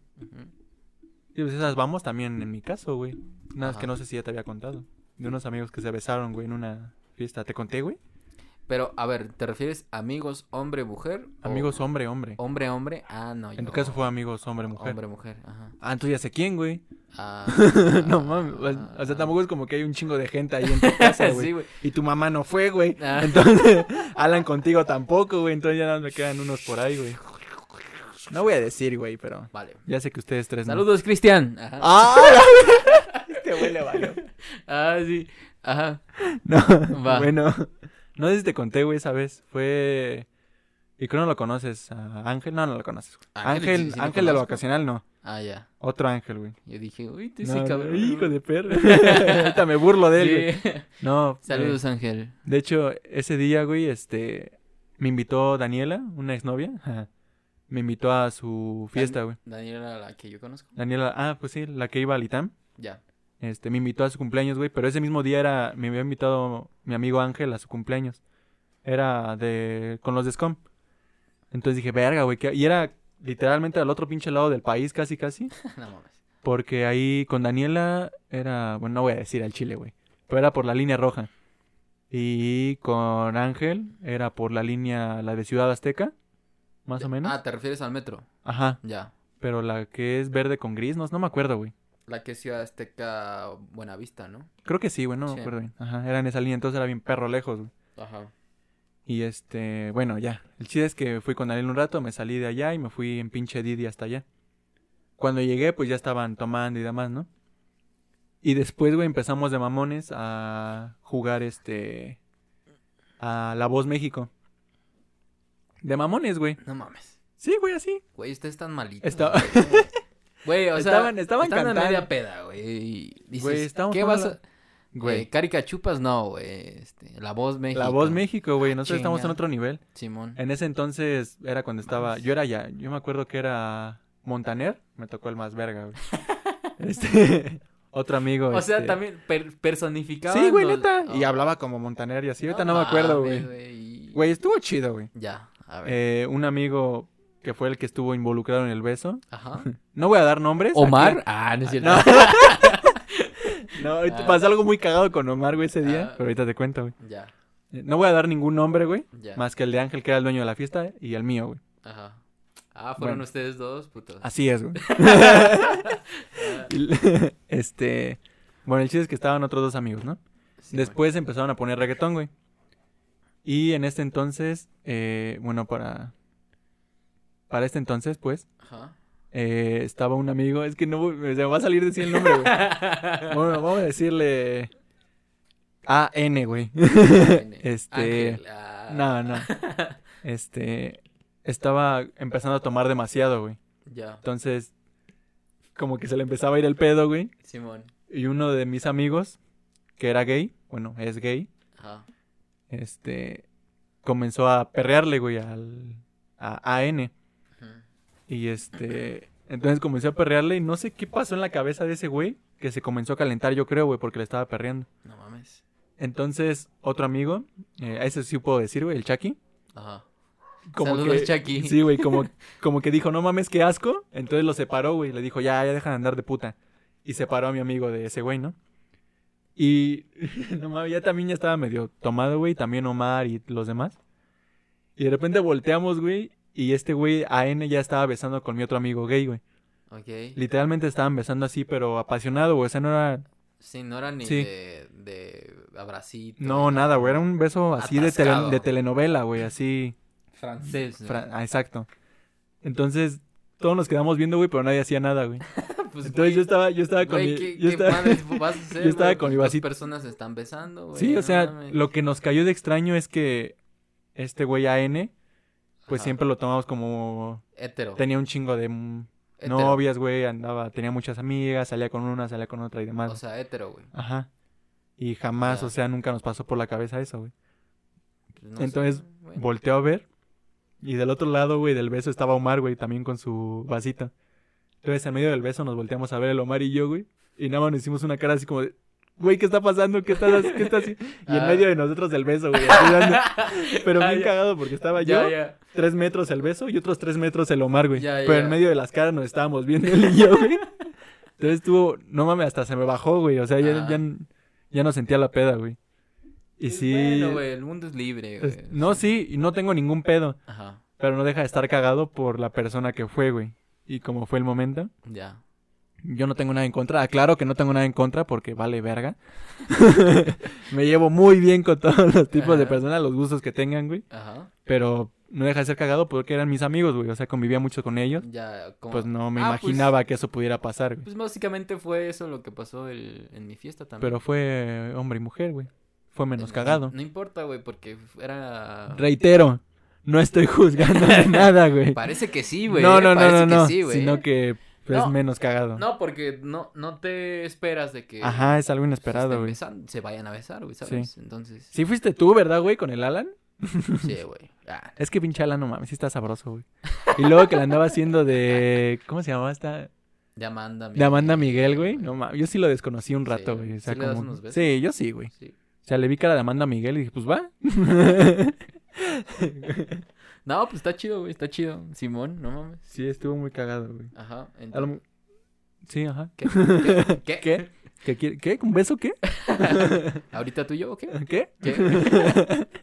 Y pues esas vamos también en mi caso, güey. Nada más que no sé si ya te había contado. De unos amigos que se besaron, güey, en una fiesta. ¿Te conté, güey? Pero, a ver, ¿te refieres amigos hombre, mujer? o Amigos hombre, hombre. Hombre, hombre. Ah, no. En yo- tu caso fue amigos hombre, mujer. Hombre, mujer. Ajá. Ah, entonces ya sé quién, güey. Ah, no mames. O sea, tampoco es como que hay un chingo de gente ahí en tu casa, güey. Sí, güey. Y tu mamá no fue, güey. Ah. Entonces, Alan contigo tampoco, güey. Entonces ya nada más me quedan unos por ahí, güey. No voy a decir, güey, pero Vale. ya sé que ustedes tres no. Saludos, Cristian. Ajá. ¡Ah! Este güey le valió. Ah, sí. Ajá. No, Va. bueno. No sé si te conté, güey, esa vez. Fue... ¿Y cómo no lo conoces? ¿A Ángel? No, no lo conoces. Ángel, Ángel, sí, sí lo Ángel de lo vacacional, no. Ah, ya. Otro Ángel, güey. Yo dije, uy, tú No, sí, no, cabrón. hijo de perra. Ahorita me burlo de él, güey. Sí. No. Saludos, eh, Ángel. de hecho, ese día, güey, este... Me invitó Daniela, una exnovia. Me invitó a su fiesta, güey. Daniela, la que yo conozco. Daniela, ah, pues sí, la que iba al ITAM. Ya. Este, me invitó a su cumpleaños, güey, pero ese mismo día era, me había invitado mi amigo Ángel a su cumpleaños. Era de, con los de SCOM. Entonces dije, verga, güey, ¿qué-?" y era literalmente al otro pinche lado del país, casi, casi. no mames. Porque ahí con Daniela era, bueno, no voy a decir al Chile, güey, pero era por la línea roja. Y con Ángel era por la línea, la de Ciudad Azteca, más o menos. Ah, ¿te refieres al metro? Ajá, Ya. pero la que es verde con gris, no, no me acuerdo, güey. La que es Ciudad Azteca Buenavista, ¿no? Creo que sí, güey, no Sí. me acuerdo bien. Ajá, era en esa línea, entonces era bien perro lejos, güey. Ajá. Y este, bueno, ya. El chiste es que fui con Daniel un rato, me salí de allá y me fui en pinche Didi hasta allá. Cuando llegué, pues ya estaban tomando y demás, ¿no? Y después, güey, empezamos de mamones a jugar este. a La Voz México. De mamones, güey. No mames. Sí, güey, así. Güey, ustedes están malitos. Estaba- güey. O sea, Estaban- estaban cantando. media peda, güey. y Dices, Güey, estábamos ¿qué vas a...? Güey. Güey, caricachupas no, güey. Este, la voz México. La Voz México, güey. Nosotros estamos en Chinga. otro nivel. Simón. En ese entonces era cuando estaba. Yo era ya. Yo me acuerdo que era Montaner. Me tocó el más verga, güey. Este. Otro amigo. O sea, este, también per- personificaba. Sí, güey, neta. Y hablaba como Montaner y así. Ahorita no, me acuerdo, güey. güey. Güey, estuvo chido, güey. Ya, a ver. Eh, un amigo que fue el que estuvo involucrado en el beso. Ajá. No voy a dar nombres. Omar. aquí- Ah, no es cierto. No. No, Ah. pasó algo muy cagado con Omar, güey, ese día. Ah. Pero ahorita te cuento, güey. Ya, Eh, No voy a dar ningún nombre, güey. ya. Más que el de Ángel, que era el dueño de la fiesta, y el mío, güey. Ajá. Ah, fueron Bueno. ustedes dos, putos. Así es, güey. Este. Bueno, el chiste es que estaban otros dos amigos, ¿no? sí, Después empezaron a poner reggaetón, güey. Y en este entonces, eh, bueno, para. Para este entonces, pues. Ajá. eh, estaba un amigo. Es que no se me va a salir decir el nombre, güey. Bueno, vamos a decirle. A-N, güey. Este, ah. No, no. Este. Estaba empezando a tomar demasiado, güey. Ya, Entonces, como que se le empezaba a ir el pedo, güey. Simón. Y uno de mis amigos, que era gay, bueno, es gay, Ajá. este, comenzó a perrearle, güey, al, a AN. Y este, entonces comenzó a perrearle y no sé qué pasó en la cabeza de ese güey, que se comenzó a calentar, yo creo, güey, porque le estaba perreando. No mames. Entonces, otro amigo, eh, a ese sí puedo decir, güey, el Chucky. Ajá. Como Saludos, que, Chucky. Sí, güey, como, como que dijo, no mames, qué asco. Entonces lo separó, güey. Le dijo, ya, ya deja de andar de puta. Y separó a mi amigo de ese güey, ¿no? Y no mames, ya también ya estaba medio tomado, güey. También Omar y los demás. Y de repente volteamos, güey. Y este güey, AN, ya estaba besando con mi otro amigo gay, güey. Ok. Literalmente estaban besando así, pero apasionado, güey. O sea, no era... Sí, no era ni Sí. de, de abracito. No, nada, güey. Era un beso así de, tele- Atascado. de telenovela, güey. Así... francés. ¿no? Fra- ah, exacto. Entonces, todos nos quedamos viendo, güey, pero nadie hacía nada, güey. Pues, Entonces güey, yo estaba, yo estaba con güey, mi, ¿qué, yo qué estaba- vas a hacer, yo estaba güey? con mi Dos vasito. personas se están besando, güey. Sí, o no sea, lo que nos cayó de extraño es que este güey AN, pues Ajá. siempre lo tomamos como Hétero. tenía un chingo de novias, güey, andaba, tenía muchas amigas, salía con una, salía con otra y demás. O sea, hétero, güey. Ajá. Y jamás, o sea, nunca nos pasó por la cabeza eso, güey. Pues sé, Entonces, bueno. Volteó a ver y del otro lado, güey, del beso estaba Omar, güey, también con su vasito. Entonces, en medio del beso nos volteamos a ver el Omar y yo, güey, y nada más nos hicimos una cara así como de, güey, ¿qué está pasando? ¿Qué estás, qué estás haciendo? Y en Ah. medio de nosotros del beso, güey, pero Ah, bien cagado porque estaba yo, Ya, ya. tres metros el beso y otros tres metros el Omar, güey. Ya, pero en medio de las caras nos estábamos viendo él y yo, güey. Entonces estuvo, no mames, hasta se me bajó, güey, o sea, ya, Ah. ya, ya no sentía la peda, güey. Y sí. Bueno, güey, el mundo es libre, güey. es- no, sí, y no tengo ningún pedo. Ajá, Pero no deja de estar cagado por la persona que fue, güey. Y como fue el momento. ya. Yo no tengo nada en contra. Aclaro que no tengo nada en contra porque vale verga. Me llevo muy bien con todos los tipos de personas, los gustos que tengan, güey. Ajá. Pero no deja de ser cagado porque eran mis amigos, güey. O sea, convivía mucho con ellos. Ya, como... Pues no me Ah, pues- imaginaba que eso pudiera pasar, güey. Pues básicamente fue eso lo que pasó el- en mi fiesta también. Pero fue hombre y mujer, güey. Fue menos No- cagado. No, importa, güey, porque era... Reitero, no estoy juzgando de nada, güey. Parece que sí, güey. No, eh, no, no, parece no, que no. sí, güey, sino eh. que es No, menos cagado. No, porque no, no te esperas de que... Ajá, es algo inesperado, güey. se vayan a besar, güey, ¿sabes? Entonces... Sí fuiste tú, ¿verdad, güey? Con el Alan. Sí, güey. Ah, Es que pinche Alan, no mames, sí está sabroso, güey. Y luego que la andaba haciendo de... ¿Cómo se llamaba esta? de Amanda. De Amanda Miguel, güey. No mames, yo sí lo desconocí un rato, Sí, güey. O ¿sí sea, le das como... unos besos? Sí, yo sí, güey. Sí. O sea, le vi cara de Amanda Miguel y dije, pues va. No, pues está chido, güey, está chido. Simón, no mames. sí, estuvo muy cagado, güey. Ajá. Entonces- Sí, ajá. ¿Qué? ¿Qué? ¿Qué? ¿Qué? ¿Qué? quiere- ¿Qué? ¿Un beso qué? ¿Ahorita tú y yo o qué? ¿Qué? ¿Qué?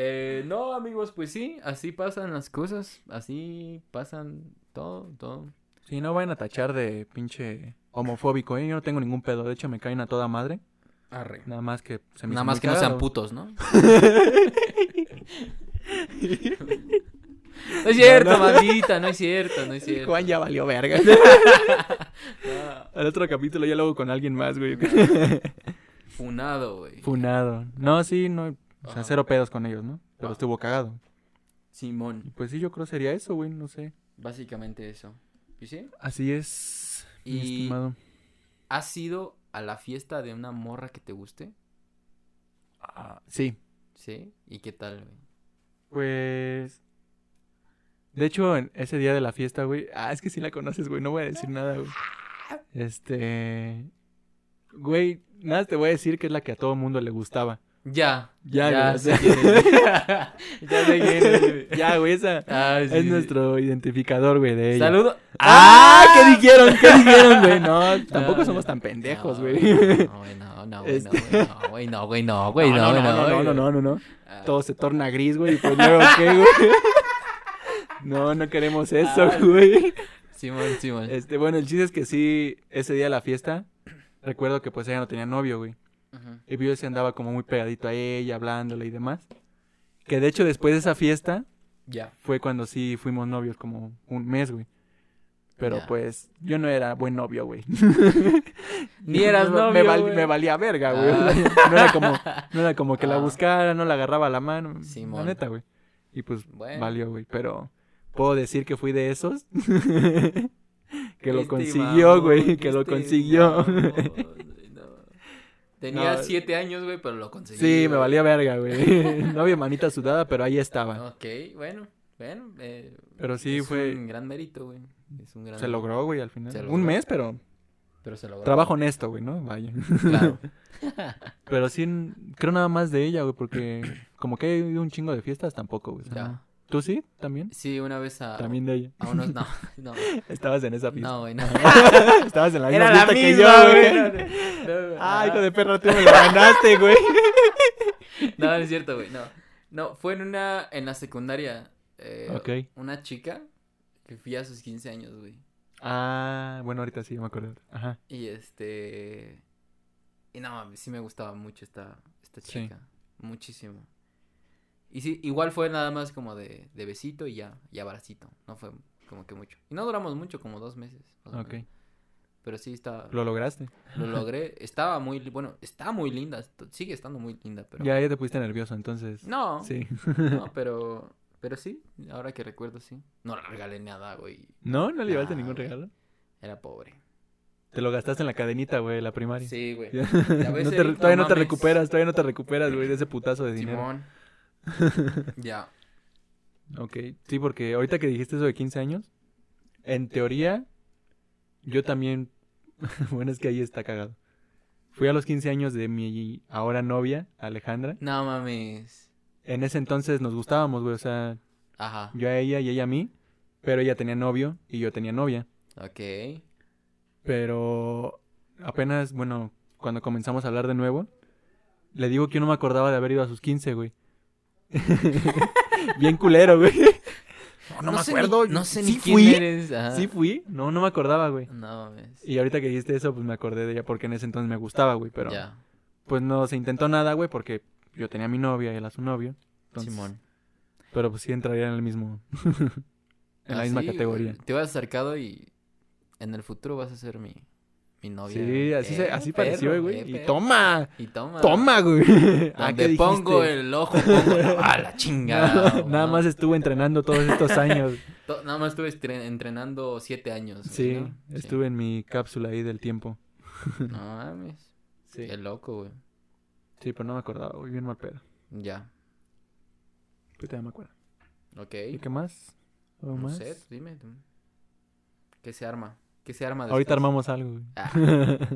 Eh, no, amigos, pues sí, así pasan las cosas, así pasan todo, todo. Sí, no vayan a tachar de pinche homofóbico, ¿eh? Yo no tengo ningún pedo. De hecho, me caen a toda madre. Arre. Nada más que se me Nada más que no sean putos, ¿no? No es cierto, No, no. maldita, no es cierto, no es cierto. Juan ya valió verga. No, Al otro capítulo ya lo hago con alguien más, güey. funado, güey. Funado. No, sí, no. O sea, Ajá. cero pedos con ellos, ¿no? Pero Ah. estuvo cagado. Simón, Pues sí, yo creo sería eso, güey. No sé. básicamente eso. ¿Y sí? Así es. mi Y- estimado. ¿Has ido a la fiesta de una morra que te guste? Ah, sí. ¿Sí? ¿Y qué tal, güey? Pues. De hecho, en ese día de la fiesta, güey. Ah, es que sí la conoces, güey. No voy a decir nada, güey. Este. Güey, nada te voy a decir que es la que a todo mundo le gustaba. Ya. Ya, ya güey, sé quién es. ya sé quién es, güey. Ya, güey, esa Ah, sí, es sí. nuestro identificador, güey, de ella. Saludo. ¡Ah! ¿Qué dijeron? ¿Qué dijeron, güey? No, tampoco No, somos no. tan pendejos, No, güey. No, güey, no, no, güey, no, Este- güey, no, güey, no, güey, no, güey, no, no, güey, no, no, güey. no, no, no, no. Ah, Todo se torna gris, güey, y pues luego, ¿qué, güey? No, no queremos eso, Ah. güey. Simón, Simón. Este, bueno, el chiste es que sí, ese día de la fiesta, recuerdo que pues ella no tenía novio, güey. Ujú. Y yo se andaba como muy pegadito a ella, hablándole y demás. Que de hecho después de esa fiesta Ya. fue cuando sí fuimos novios como un mes, güey. Pero Ya. pues yo no era buen novio, güey. Ni eras novio, me, val- me valía verga, güey. Ah. No era como, no era como que la Ah. buscara, no la agarraba la mano. Simón. La neta, güey. Y pues Bueno. valió, güey. Pero puedo decir que fui de esos. que lo consiguió, güey. Que lo consiguió. Tenía No. siete años, güey, pero lo conseguí. sí, me valía verga, güey. no había manita sudada, pero ahí estaba. Ok, bueno, bueno. eh, Pero sí es fue. un gran mérito, güey. Es un gran... Se logró, güey, al final. Un mes, pero Pero se logró. trabajo honesto, güey, ¿no? Vaya. Claro. Pero sí, creo nada más de ella, güey, porque como que ido un chingo de fiestas tampoco, güey. Ya. ¿Tú sí? ¿También? Sí, una vez a... También de ella. A unos... No, no. Estabas en esa fiesta. No, güey, no. Estabas en la misma Era la que yo, güey. No, no, Ah, hijo de perro, tú me lo ganaste, güey. No, no es cierto, güey, no. No, fue en una... En la secundaria. eh, Ok. Una chica que fui a sus 15 años, güey. Ah, bueno, ahorita sí, me acuerdo. Ajá. Y este... Y no, sí me gustaba mucho esta, esta Sí. chica. Muchísimo. Y sí, igual fue nada más como de, de besito y ya, y abracito. No fue como que mucho. Y no duramos mucho, como dos meses. Ok. menos. Pero sí estaba... Lo lograste. Lo logré. Estaba muy... Bueno, está muy linda. Sigue estando muy linda, pero... Ya, ya te pusiste nervioso, entonces. No. Sí. No, pero... Pero sí, ahora que recuerdo, sí. No le regalé nada, güey. ¿No? ¿No le llevaste ningún güey. regalo? Era pobre. Te lo gastaste en la cadenita, güey, la primaria. Sí, güey. Ya. Ya No te- todavía no te recuperas, todavía no te recuperas, güey, de ese putazo de dinero. Simón. ya. Ok, sí, porque ahorita que dijiste eso de 15 años, en teoría, yo también, bueno, es que ahí está cagado. Fui a los 15 años de mi ahora novia, Alejandra. No mames. En ese entonces nos gustábamos, güey, o sea, Ajá. yo a ella y ella a mí, pero ella tenía novio y yo tenía novia. Ok. Pero apenas, bueno, cuando comenzamos a hablar de nuevo, Le digo que yo no me acordaba de haber ido a sus 15, güey. Bien culero, güey. No, no, me sé acuerdo. Ni, no sé sí ni quién fui. eres. ajá. ¿Sí fui? No, no me acordaba, güey. No mames. Y ahorita que dijiste eso, pues me acordé de ella porque en ese entonces me gustaba, güey. Pero Ya. pues no se intentó nada, güey, porque yo tenía a mi novia y él a su novio. Entonces, Simón. Pero pues sí entraría en el mismo. en la Así, misma categoría. Te vas acercado y en el futuro vas a ser mi, mi novia. Sí, así, se, Eh, así perro, pareció, güey. eh, y perro. toma, Y toma. toma, güey. Ah, Donde ¿qué pongo dijiste? el ojo, pongo la, a la chingada. Nada más estuve entrenando todos estos años. Nada más estuve entrenando siete años. güey, Sí, ¿no? estuve en mi cápsula ahí del tiempo. No mames. Sí. Qué loco, güey. Sí, pero no me acordaba, güey, bien mal pedo. Ya. Ahorita ya me acuerdo. Ok. ¿Y qué más? ¿Algo No más? sé, dime. ¿Qué se arma? ¿Qué se arma Ahorita después? armamos algo, güey. Ah.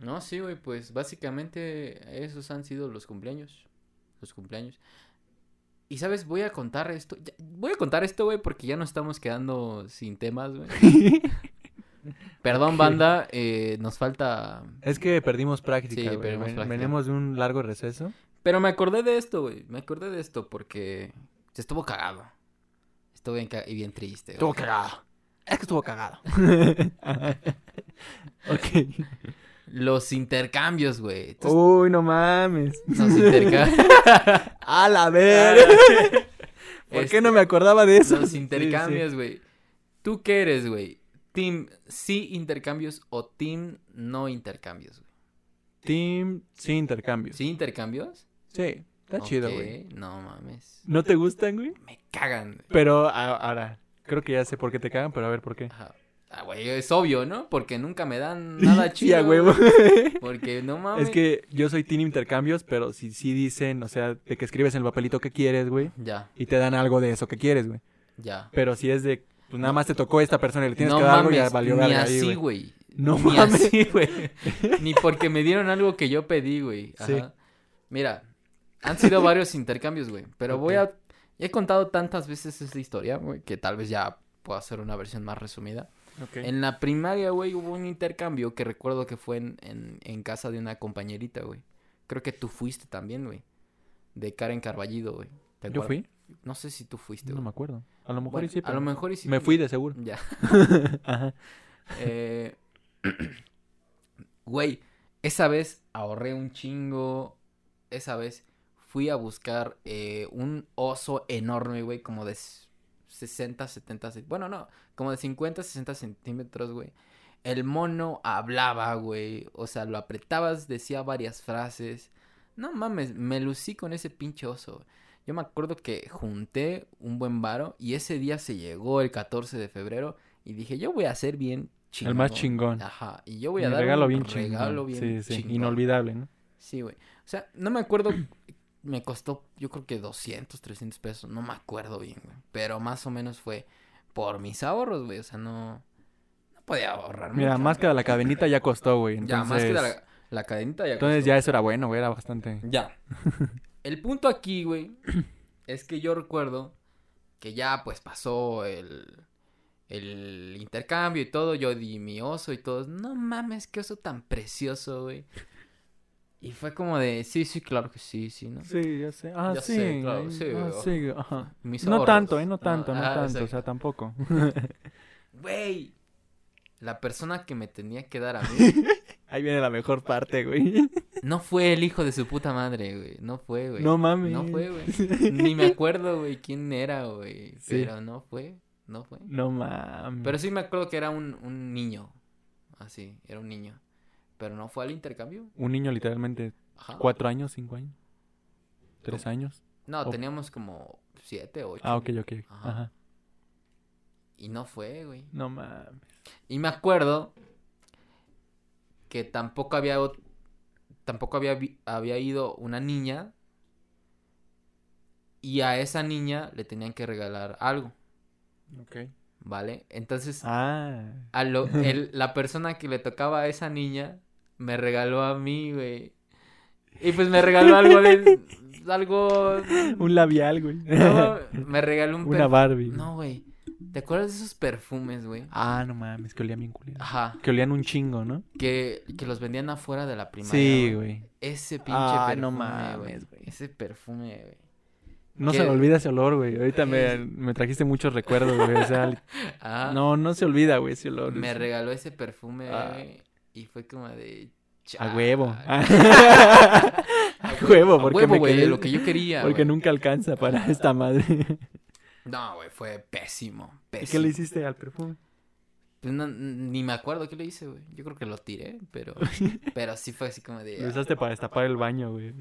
No, sí, güey, pues básicamente esos han sido los cumpleaños. Los cumpleaños. Y sabes, voy a contar esto. ya- voy a contar esto, güey, porque ya nos estamos quedando sin temas, güey. Perdón, banda, eh, nos falta. Es que perdimos práctica, Sí, perdimos Ven- práctica. Venimos de un largo receso. Pero me acordé de esto, güey. Me acordé de esto porque se estuvo cagado. Estuvo bien, ca- y bien triste. Estuvo cagado. Es que estuvo cagado. ok. Los intercambios, güey. Entonces, Uy, no mames. Los intercambios. A la ver. ¿Por qué no me acordaba de eso? Los Sí, intercambios, güey. ¿Tú qué eres, güey? ¿Team sí intercambios o team no intercambios, güey? sí. Team sin intercambios. ¿Sí intercambios? Sí, está chido, güey. No mames. ¿No te gustan, güey? Me cagan. Pero ahora, creo que ya sé por qué te cagan, pero a ver por qué. Ajá. Ah, güey, es obvio, ¿no? Porque nunca me dan nada chido. Sí, a huevo. Porque no mames. Es que yo soy team intercambios, pero si sí dicen, o sea, de que escribes en el papelito que quieres, güey, Ya, y te dan algo de eso que quieres, güey. ya. Pero si es de, pues nada más te tocó esta persona y le tienes no que dar algo, mames, ya valió ni ahí, así, güey. No ni mames. así, güey. Ni porque me dieron algo que yo pedí, güey. Sí. Ajá. Mira, han sido varios intercambios, güey. Pero voy a... He contado tantas veces esta historia, güey, que tal vez ya puedo hacer una versión más resumida. En la primaria, güey, hubo un intercambio que recuerdo que fue en, en, en casa de una compañerita, güey. Creo que tú fuiste también, güey. De Karen Carballido, güey. ¿Te ¿Yo acuerdas? fui? No sé si tú fuiste, No güey. me acuerdo. A lo mejor Bueno, y sí, a pero lo mejor y sí. me fui de seguro. Ya. Ajá. Eh, Güey, esa vez ahorré un chingo. Esa vez fui a buscar eh, un oso enorme, güey, como de s- 60, 70, ce- bueno, no, como de 50, 60 centímetros, güey. El mono hablaba, güey. O sea, lo apretabas, decía varias frases. No mames, me lucí con ese pinche oso. Yo me acuerdo que junté un buen varo y ese día se llegó el 14 de febrero y dije, yo voy a hacer bien chingón. El más chingón. Ajá, y yo voy a dar regalo un bien regalo chingón. bien sí, sí. chingón. Inolvidable, ¿no? Sí, güey. O sea, no me acuerdo, me costó yo creo que 200, 300 pesos, no me acuerdo bien, güey. Pero más o menos fue por mis ahorros, güey. O sea, no, no podía ahorrar Mira, mucho. más que la cadenita ya costó, güey. Ya, Entonces, más que la, la cadenita ya entonces costó. ya eso era bueno, güey. Era bastante. Ya. El punto aquí, güey, es que yo recuerdo que ya pues pasó el, el intercambio y todo. Yo di mi oso y todo. No mames, qué oso tan precioso, güey. Y fue como de, sí, sí, claro que sí, sí, ¿no? Sí, ya sé. Ah, Ya sí. sé, claro, sí, ah, sí, ajá. Mis No ahorros. tanto, ¿eh? No tanto, no, ah, tanto. exacto. O sea, tampoco. Güey, la persona que me tenía que dar a mí Ahí viene la mejor parte, güey. no fue el hijo de su puta madre, güey. No fue, güey. No mames. No fue, güey. Ni me acuerdo, güey, quién era, güey. Sí. Pero no fue, no fue. No mames. Pero sí me acuerdo que era un, un niño. Así, era un niño. Pero no fue al intercambio. Un niño literalmente Ajá. cuatro años, cinco años. Tres años. No, o- teníamos como siete, ocho. Ah, ok, ok. Ajá. Ajá. Y no fue, güey. No mames. Y me acuerdo que tampoco había tampoco había, había ido una niña y a esa niña le tenían que regalar algo, Ok. ¿Vale? Entonces, Ah. a lo, el- la persona que le tocaba a esa niña me regaló a mí, güey. Y pues me regaló algo de... algo... Un labial, güey. no, me regaló un... Una Barbie. No, güey. ¿Te acuerdas de esos perfumes, güey? Ah, no mames, que olían bien culero. Ajá. Que olían un chingo, ¿no? Que, que los vendían afuera de la primaria. Sí, güey. Ese pinche Ah, perfume, no mames, güey. Ese perfume, güey. No ¿Qué? se me olvida ese olor, güey. Ahorita me, me trajiste muchos recuerdos, güey. O sea, Ah, no, no se olvida, güey, ese olor. Me regaló ese perfume, Ah. güey. Y fue como de. A huevo. "Chale". A huevo, A porque huevo, me güey, quedé- lo que yo quería. Porque güey. nunca alcanza para esta madre. No, güey, fue pésimo. ¿Y qué le hiciste al perfume? Pues no, ni me acuerdo qué le hice, güey. Yo creo que lo tiré, pero. pero sí fue así como de. Lo usaste para destapar el baño, güey.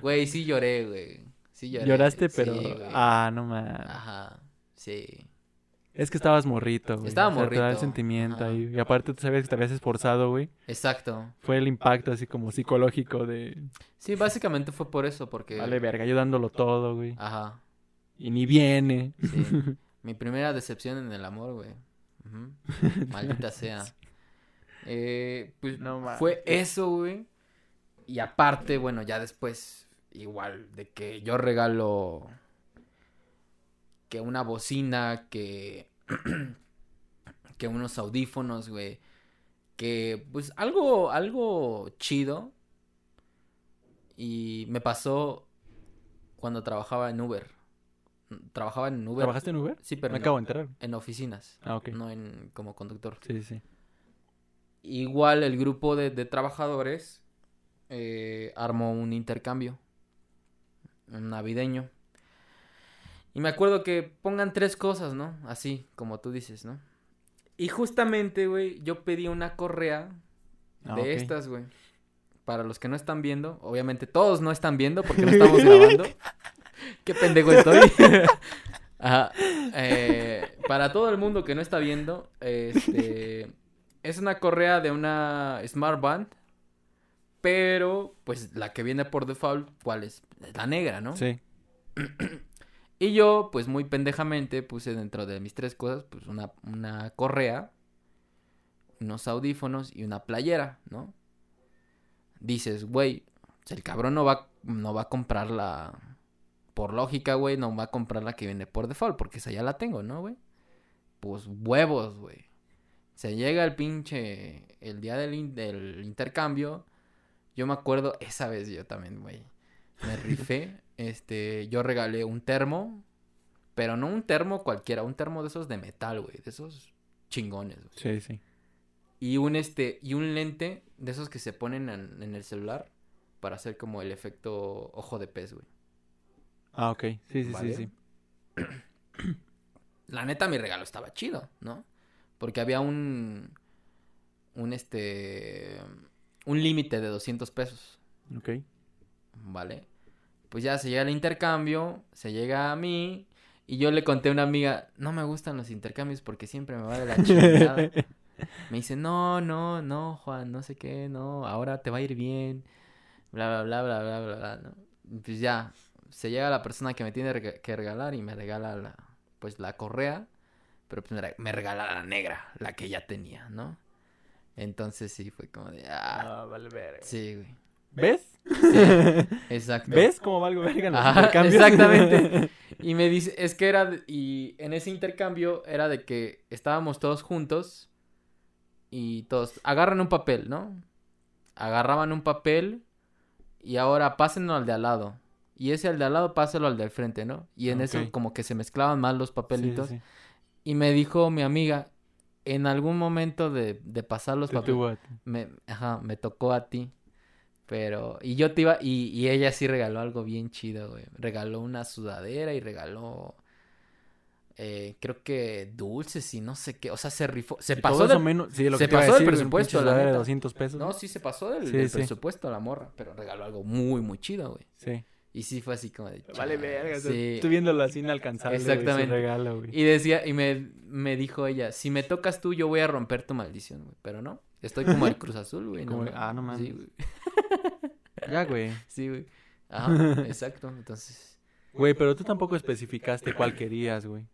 Güey, sí lloré, güey. Sí lloré. Lloraste, pero... ah, no mames. Ajá. Sí. Es que estabas morrito, güey. Estaba O sea, te da el morrito, sentimiento ajá. ahí. Y aparte tú sabías que te habías esforzado, güey. Exacto. Fue el impacto así como psicológico de... Sí, básicamente fue por eso, porque. Vale, verga, yo dándolo todo, güey. Ajá. Y ni viene. Sí. Mi primera decepción en el amor, güey. Ujú. Maldita sea. Eh, pues No fue eso, güey. Y aparte, bueno, ya después, igual, de que yo regalo que una bocina, que, que unos audífonos, güey. Que, pues, algo, algo chido. Y me pasó cuando trabajaba en Uber. Trabajaba en Uber. ¿Trabajaste en Uber? Sí, pero Me no, acabo de enterar. en oficinas, Ah, ok. no en como conductor. Sí, sí. Igual el grupo de, de trabajadores eh, armó un intercambio navideño. Y me acuerdo que pongan tres cosas, ¿no? Así, como tú dices, ¿no? Y justamente, güey, yo pedí una correa Ah, de estas, güey. Para los que no están viendo, obviamente todos no están viendo porque no estamos grabando. Qué pendejo estoy. Ajá. Eh, para todo el mundo que no está viendo, este es una correa de una Smart Band, pero pues la que viene por default, ¿cuál es? La negra, ¿no? Sí. Y yo, pues muy pendejamente, puse dentro de mis tres cosas, pues una, una correa, unos audífonos y una playera, ¿no? Dices, güey, el cabrón no va, no va a comprar la... Por lógica, güey, no va a comprar la que viene por default, porque esa ya la tengo, ¿no, güey? Pues huevos, güey. Se llega el pinche... El día del, in- del intercambio. Yo me acuerdo, esa vez yo también, güey. Me rifé. Este, yo regalé un termo. Pero no un termo cualquiera, un termo de esos de metal, güey. De esos chingones, güey. Sí, sí. Y un este, y un lente de esos que se ponen en, en el celular. Para hacer como el efecto ojo de pez, güey. Ah, ok. Sí, sí, Vale. sí, sí. La neta, mi regalo estaba chido, ¿no? Porque había un. Un este. Un límite de 200 pesos. Ok. ¿vale? Pues ya se llega el intercambio, se llega a mí y yo le conté a una amiga, no me gustan los intercambios porque siempre me va de la chingada. Me dice, no, no, no, Juan, no sé qué, no, ahora te va a ir bien, bla, bla, bla, bla, bla, bla, bla, ¿no? Pues ya, se llega la persona que me tiene que regalar y me regala la, pues la correa, pero pues me regala la negra, la que ya tenía, ¿no? Entonces sí, fue como de, ah, Ah, vale, verga. sí, güey. ¿Ves? Exacto. ¿Ves cómo valgo verga en los Ajá, intercambios? exactamente. Y me dice, es que era, y en ese intercambio era de que estábamos todos juntos y todos agarran un papel, ¿no? Agarraban un papel y ahora pásenlo al de al lado. Y ese al de al lado, páselo al del frente, ¿no? Y en eso como que se mezclaban más los Sí, sí, papelitos. sí. Y me dijo mi amiga, en algún momento de, de pasar los papeles, me, ajá, me tocó a ti. Pero, y yo te iba, y, y ella sí regaló algo bien chido, güey. Regaló una sudadera y regaló, eh, creo que dulces y no sé qué. O sea, se rifó, se Y pasó del- menos, sí, lo se pasó del decir, presupuesto, la de neta. 200 pesos. No, sí se pasó del, Sí, del sí. presupuesto la morra, pero regaló algo muy, muy chido, güey. Sí. Y sí fue así como de... Vale, verga. Sí. Estoy viéndolo así inalcanzable. güey, Exactamente. regalo, güey. Y decía, y me, me dijo ella, si me tocas tú, yo voy a romper tu maldición, güey. Pero no, estoy como el Cruz Azul, güey. Como- no, ah, no mames. Sí, güey. Ya, güey. Sí, güey. Ajá, exacto. Entonces, Güey, pero tú tampoco especificaste cuál querías, güey.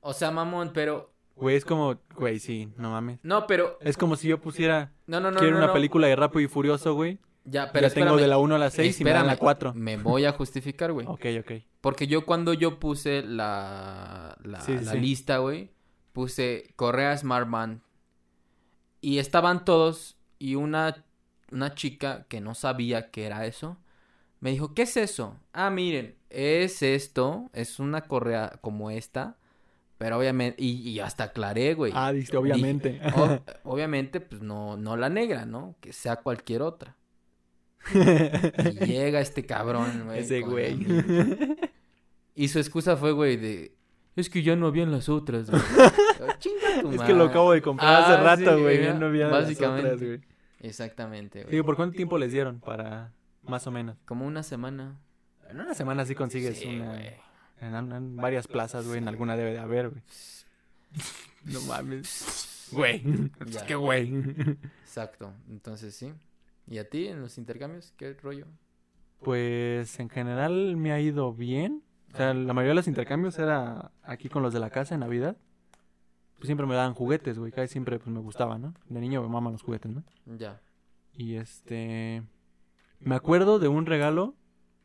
o sea, mamón, pero Güey, es como, güey, sí, no mames. no, pero Es como si yo pusiera, no, no, no, quiero no, una no. película de Rápido y Furioso, güey. Ya, pero ya tengo de la 1 a la 6 y me dan la Espérame, 4. Me voy a justificar, güey. Ok, ok. Porque yo cuando yo puse la la, Sí, sí, la sí. lista, güey, puse Correa Smart Band. Y estaban todos y una, una chica que no sabía qué era eso, me dijo, ¿qué es eso? Ah, miren, es esto, es una correa como esta, pero obviamente, y, y hasta aclaré, güey. Ah, dijiste, obviamente. Dije, "O- obviamente, pues no, no la negra, ¿no? Que sea cualquier otra. Y llega este cabrón, güey. Ese güey. Y su excusa fue, güey, de... Es que ya no habían las otras, güey. "Chinga tu Es que lo madre". acabo de comprar hace Ah, rato, sí, güey. ya no había las básicamente. otras, güey. Exactamente, güey. Sí, ¿por cuánto tiempo les dieron? Para, más o menos. Como una semana. En una semana sí consigues Sí, una... En, en varias plazas, güey. En alguna debe de haber, güey. No mames. Güey. Es que, güey. Exacto. Entonces, sí. ¿Y a ti en los intercambios? ¿Qué rollo? Pues en general me ha ido bien. O sea, la mayoría de los intercambios era aquí con los de la casa en Navidad. Pues siempre me daban juguetes, güey. Casi siempre pues me gustaba, ¿no? De niño me maman los juguetes, ¿no? Ya. Y este... Me acuerdo de un regalo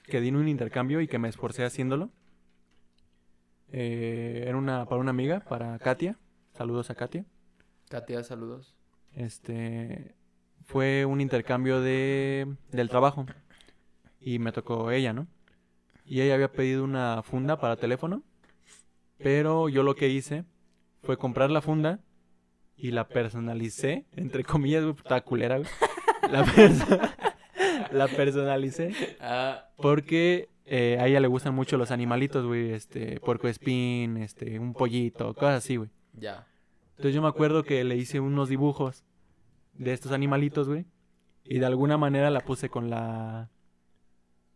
que di en un intercambio y que me esforcé haciéndolo. Eh, era una para una amiga, para Katia. Saludos a Katia. Katia, saludos. Este fue un intercambio de del trabajo y me tocó ella, ¿no? Y ella había pedido una funda para teléfono, pero yo lo que hice fue comprar la funda y la personalicé, entre comillas, güey, estaba culera, güey. La, perso- la personalicé Ah, porque eh, a ella le gustan mucho los animalitos, güey, este, puerco espín, este, un pollito, cosas así, güey. ya. Entonces yo me acuerdo que le hice unos dibujos de estos animalitos, güey. Y de alguna manera la puse con la...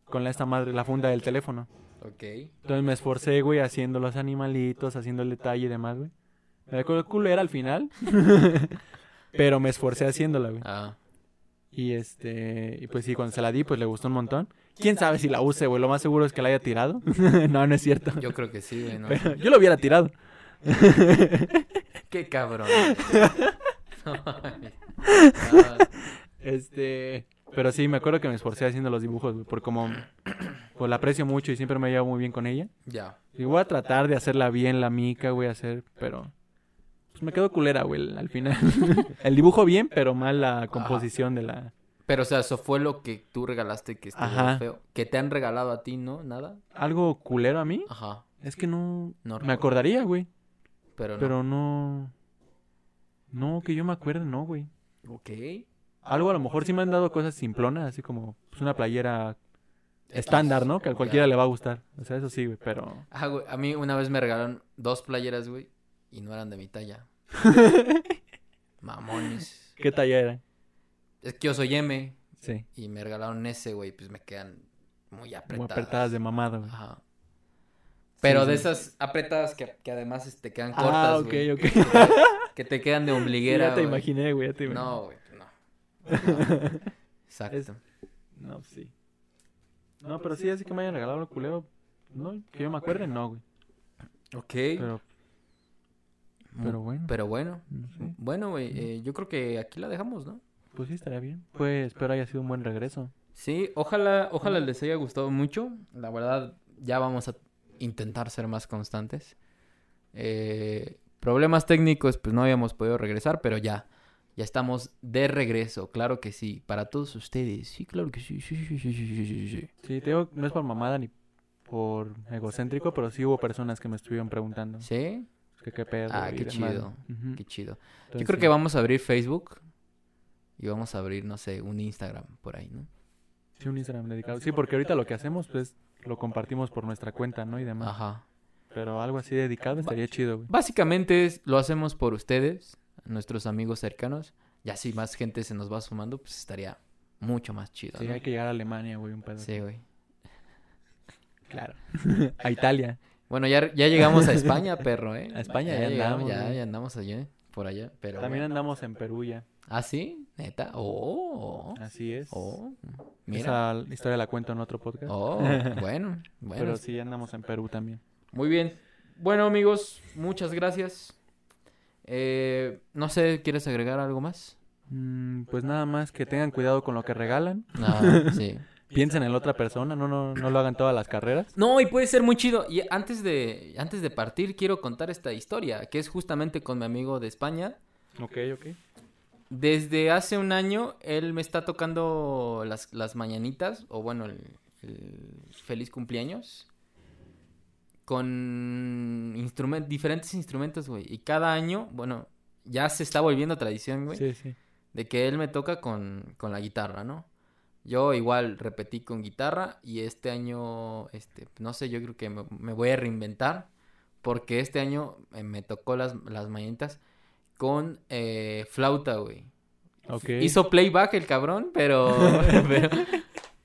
Con la esta madre, la funda del teléfono. Ok. Entonces me esforcé, güey, haciendo los animalitos, haciendo el detalle y demás, güey. Me acuerdo culera al final. Pero me esforcé haciéndola, güey. Ah, Y este... Y pues sí, cuando se la di, pues le gustó un montón. ¿Quién sabe si la use, güey? Lo más seguro es que la haya tirado. no, no es cierto. yo creo que sí, güey. ¿no? Pero yo lo hubiera tirado. Qué cabrón. No mames. Ah, Este, pero sí, me acuerdo que me esforcé haciendo los dibujos, güey, por como pues la aprecio mucho y siempre me llevo muy bien con ella. ya. Y voy a tratar de hacerla bien la mica, güey, hacer, pero pues me quedo culera, güey, al final. El dibujo bien, pero mal la composición de la Pero, o sea, eso fue lo que tú regalaste que estuvo feo. Que te han regalado a ti, ¿no? ¿Nada? algo culero a mí. Ajá. Es que no No me acordaría, güey, Pero no. pero no no que yo me acuerde, no, güey. Ok. Algo a lo mejor sí me han dado cosas simplonas, así como pues, una playera estándar, ¿no? Que a cualquiera le va a gustar. O sea, eso sí, güey, pero Ah, güey, a mí una vez me regalaron dos playeras, güey, y no eran de mi talla. Mamones. ¿qué talla era? Es que yo soy M Sí. y me regalaron ese, güey, pues me quedan muy apretadas. Muy apretadas de mamada, güey. Ajá. Pero Sí, de sí. esas apretadas que, que además este, te quedan Ah, cortas, ok, güey. ok. Que, te- que te quedan de ombliguera, ya te imaginé, güey, ya te imaginé. No, güey, no. No. Exacto. Es- No, sí. No, pero sí, así que me hayan regalado el culero. No, que yo me acuerde, no, güey. Ok. Pero, pero bueno. Pero bueno. Bueno, güey, eh, yo creo que aquí la dejamos, ¿no? Pues sí, estaría bien. Pues espero haya sido un buen regreso. Sí, ojalá, ojalá les haya gustado mucho. La verdad, ya vamos a intentar ser más constantes. Eh, problemas técnicos, pues no habíamos podido regresar, pero ya, ya estamos de regreso, claro que sí, para todos ustedes. Sí, claro que sí, sí, sí, sí, sí, sí, sí, sí. Sí, te digo, no es por mamada ni por egocéntrico, pero sí hubo personas que me estuvieron preguntando. ¿Sí? Que qué pedo. Ah, qué chido, qué chido. Yo creo que vamos a abrir Facebook y vamos a abrir, no sé, un Instagram por ahí, ¿no? Sí, un Instagram dedicado. Sí, porque ahorita lo que hacemos, pues, lo compartimos por nuestra cuenta, ¿no? Y demás. Ajá. Pero algo así dedicado estaría chido, güey. Básicamente es- lo hacemos por ustedes, nuestros amigos cercanos. Ya si más gente se nos va sumando, pues estaría mucho más chido. Sí, ¿no? hay que llegar a Alemania, güey, un pedo. Sí, güey. Claro. a Italia. Bueno, ya, ya llegamos a España, perro, ¿eh? A España ya llegamos, andamos, Ya, ya andamos allá, por allá. Pero También bueno. andamos en Perú ya. ¿Ah, sí? ¿Neta? Oh, Así es. oh. Mira. Esa historia la cuento en otro podcast. Oh, bueno, bueno. Pero sí andamos en Perú también. Muy bien. Bueno, amigos, muchas gracias. Eh, no sé, ¿quieres agregar algo más? Mm, pues nada más que tengan cuidado con lo que regalan. Ah, sí. piensen en la otra persona, no, no, no lo hagan todas las carreras. No, y puede ser muy chido. Y antes de, antes de partir, quiero contar esta historia, que es justamente con mi amigo de España. Ok, ok. Desde hace un año, él me está tocando las, las mañanitas, o bueno, el, el feliz cumpleaños, con instrument- diferentes instrumentos, güey. Y cada año, bueno, ya se está volviendo tradición, güey, Sí, sí. de que él me toca con, con la guitarra, ¿no? Yo igual repetí con guitarra y este año, este, no sé, yo creo que me, me voy a reinventar porque este año eh, me tocó las, las mañanitas con eh, flauta, güey. Ok. Hizo playback el cabrón, pero, pero,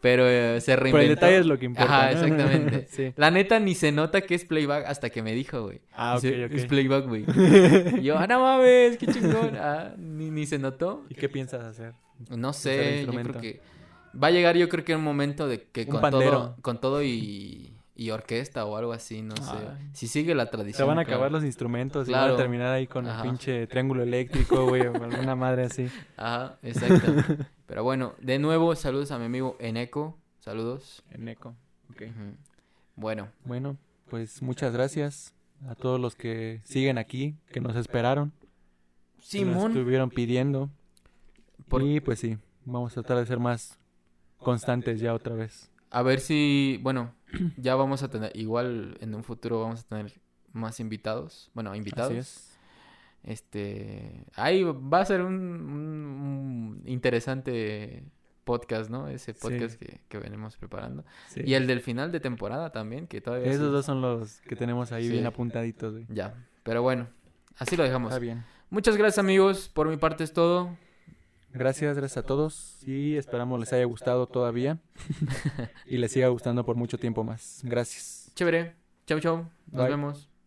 pero, eh, se Pero reinventó. el detalle es lo que importa. Ajá, ¿no? exactamente. sí. La neta ni se nota que es playback hasta que me dijo, güey. Ah, ok, Dice, ok. Es playback, güey. Y yo, ah, no mames, qué chingón. Ah, ni, ni se notó. ¿Y qué piensas hacer? No sé, yo creo que va a llegar yo creo que un momento de que Un con pandero. todo, con todo y, y orquesta o algo así, no sé. Si sigue la tradición. Se van a claro. acabar los instrumentos y Claro. van a terminar ahí con Ajá. el pinche triángulo eléctrico, güey, o alguna madre así. Ajá, exacto. Pero bueno, de nuevo, saludos a mi amigo Eneco. Saludos. En eco. Ok. Bueno, Bueno, pues muchas gracias a todos los que siguen aquí, que nos esperaron, que nos Simón. estuvieron pidiendo. Por- Y pues sí, vamos a tratar de ser más constantes ya otra vez. A ver si, bueno, ya vamos a tener, igual en un futuro vamos a tener más invitados. Bueno, invitados. Así es. Este, ahí va a ser un, un- un interesante podcast, ¿no? Ese Sí. podcast que, que venimos preparando. Sí. Y el del final de temporada también, que todavía... Esos sí- dos son los que tenemos ahí bien apuntaditos, güey. Ya, pero bueno, así lo dejamos. Está bien. Muchas gracias amigos, por mi parte es todo. Gracias, gracias a todos y esperamos les haya gustado todavía y les siga gustando por mucho tiempo más. Gracias. Chévere, chau chau, nos Bye. vemos.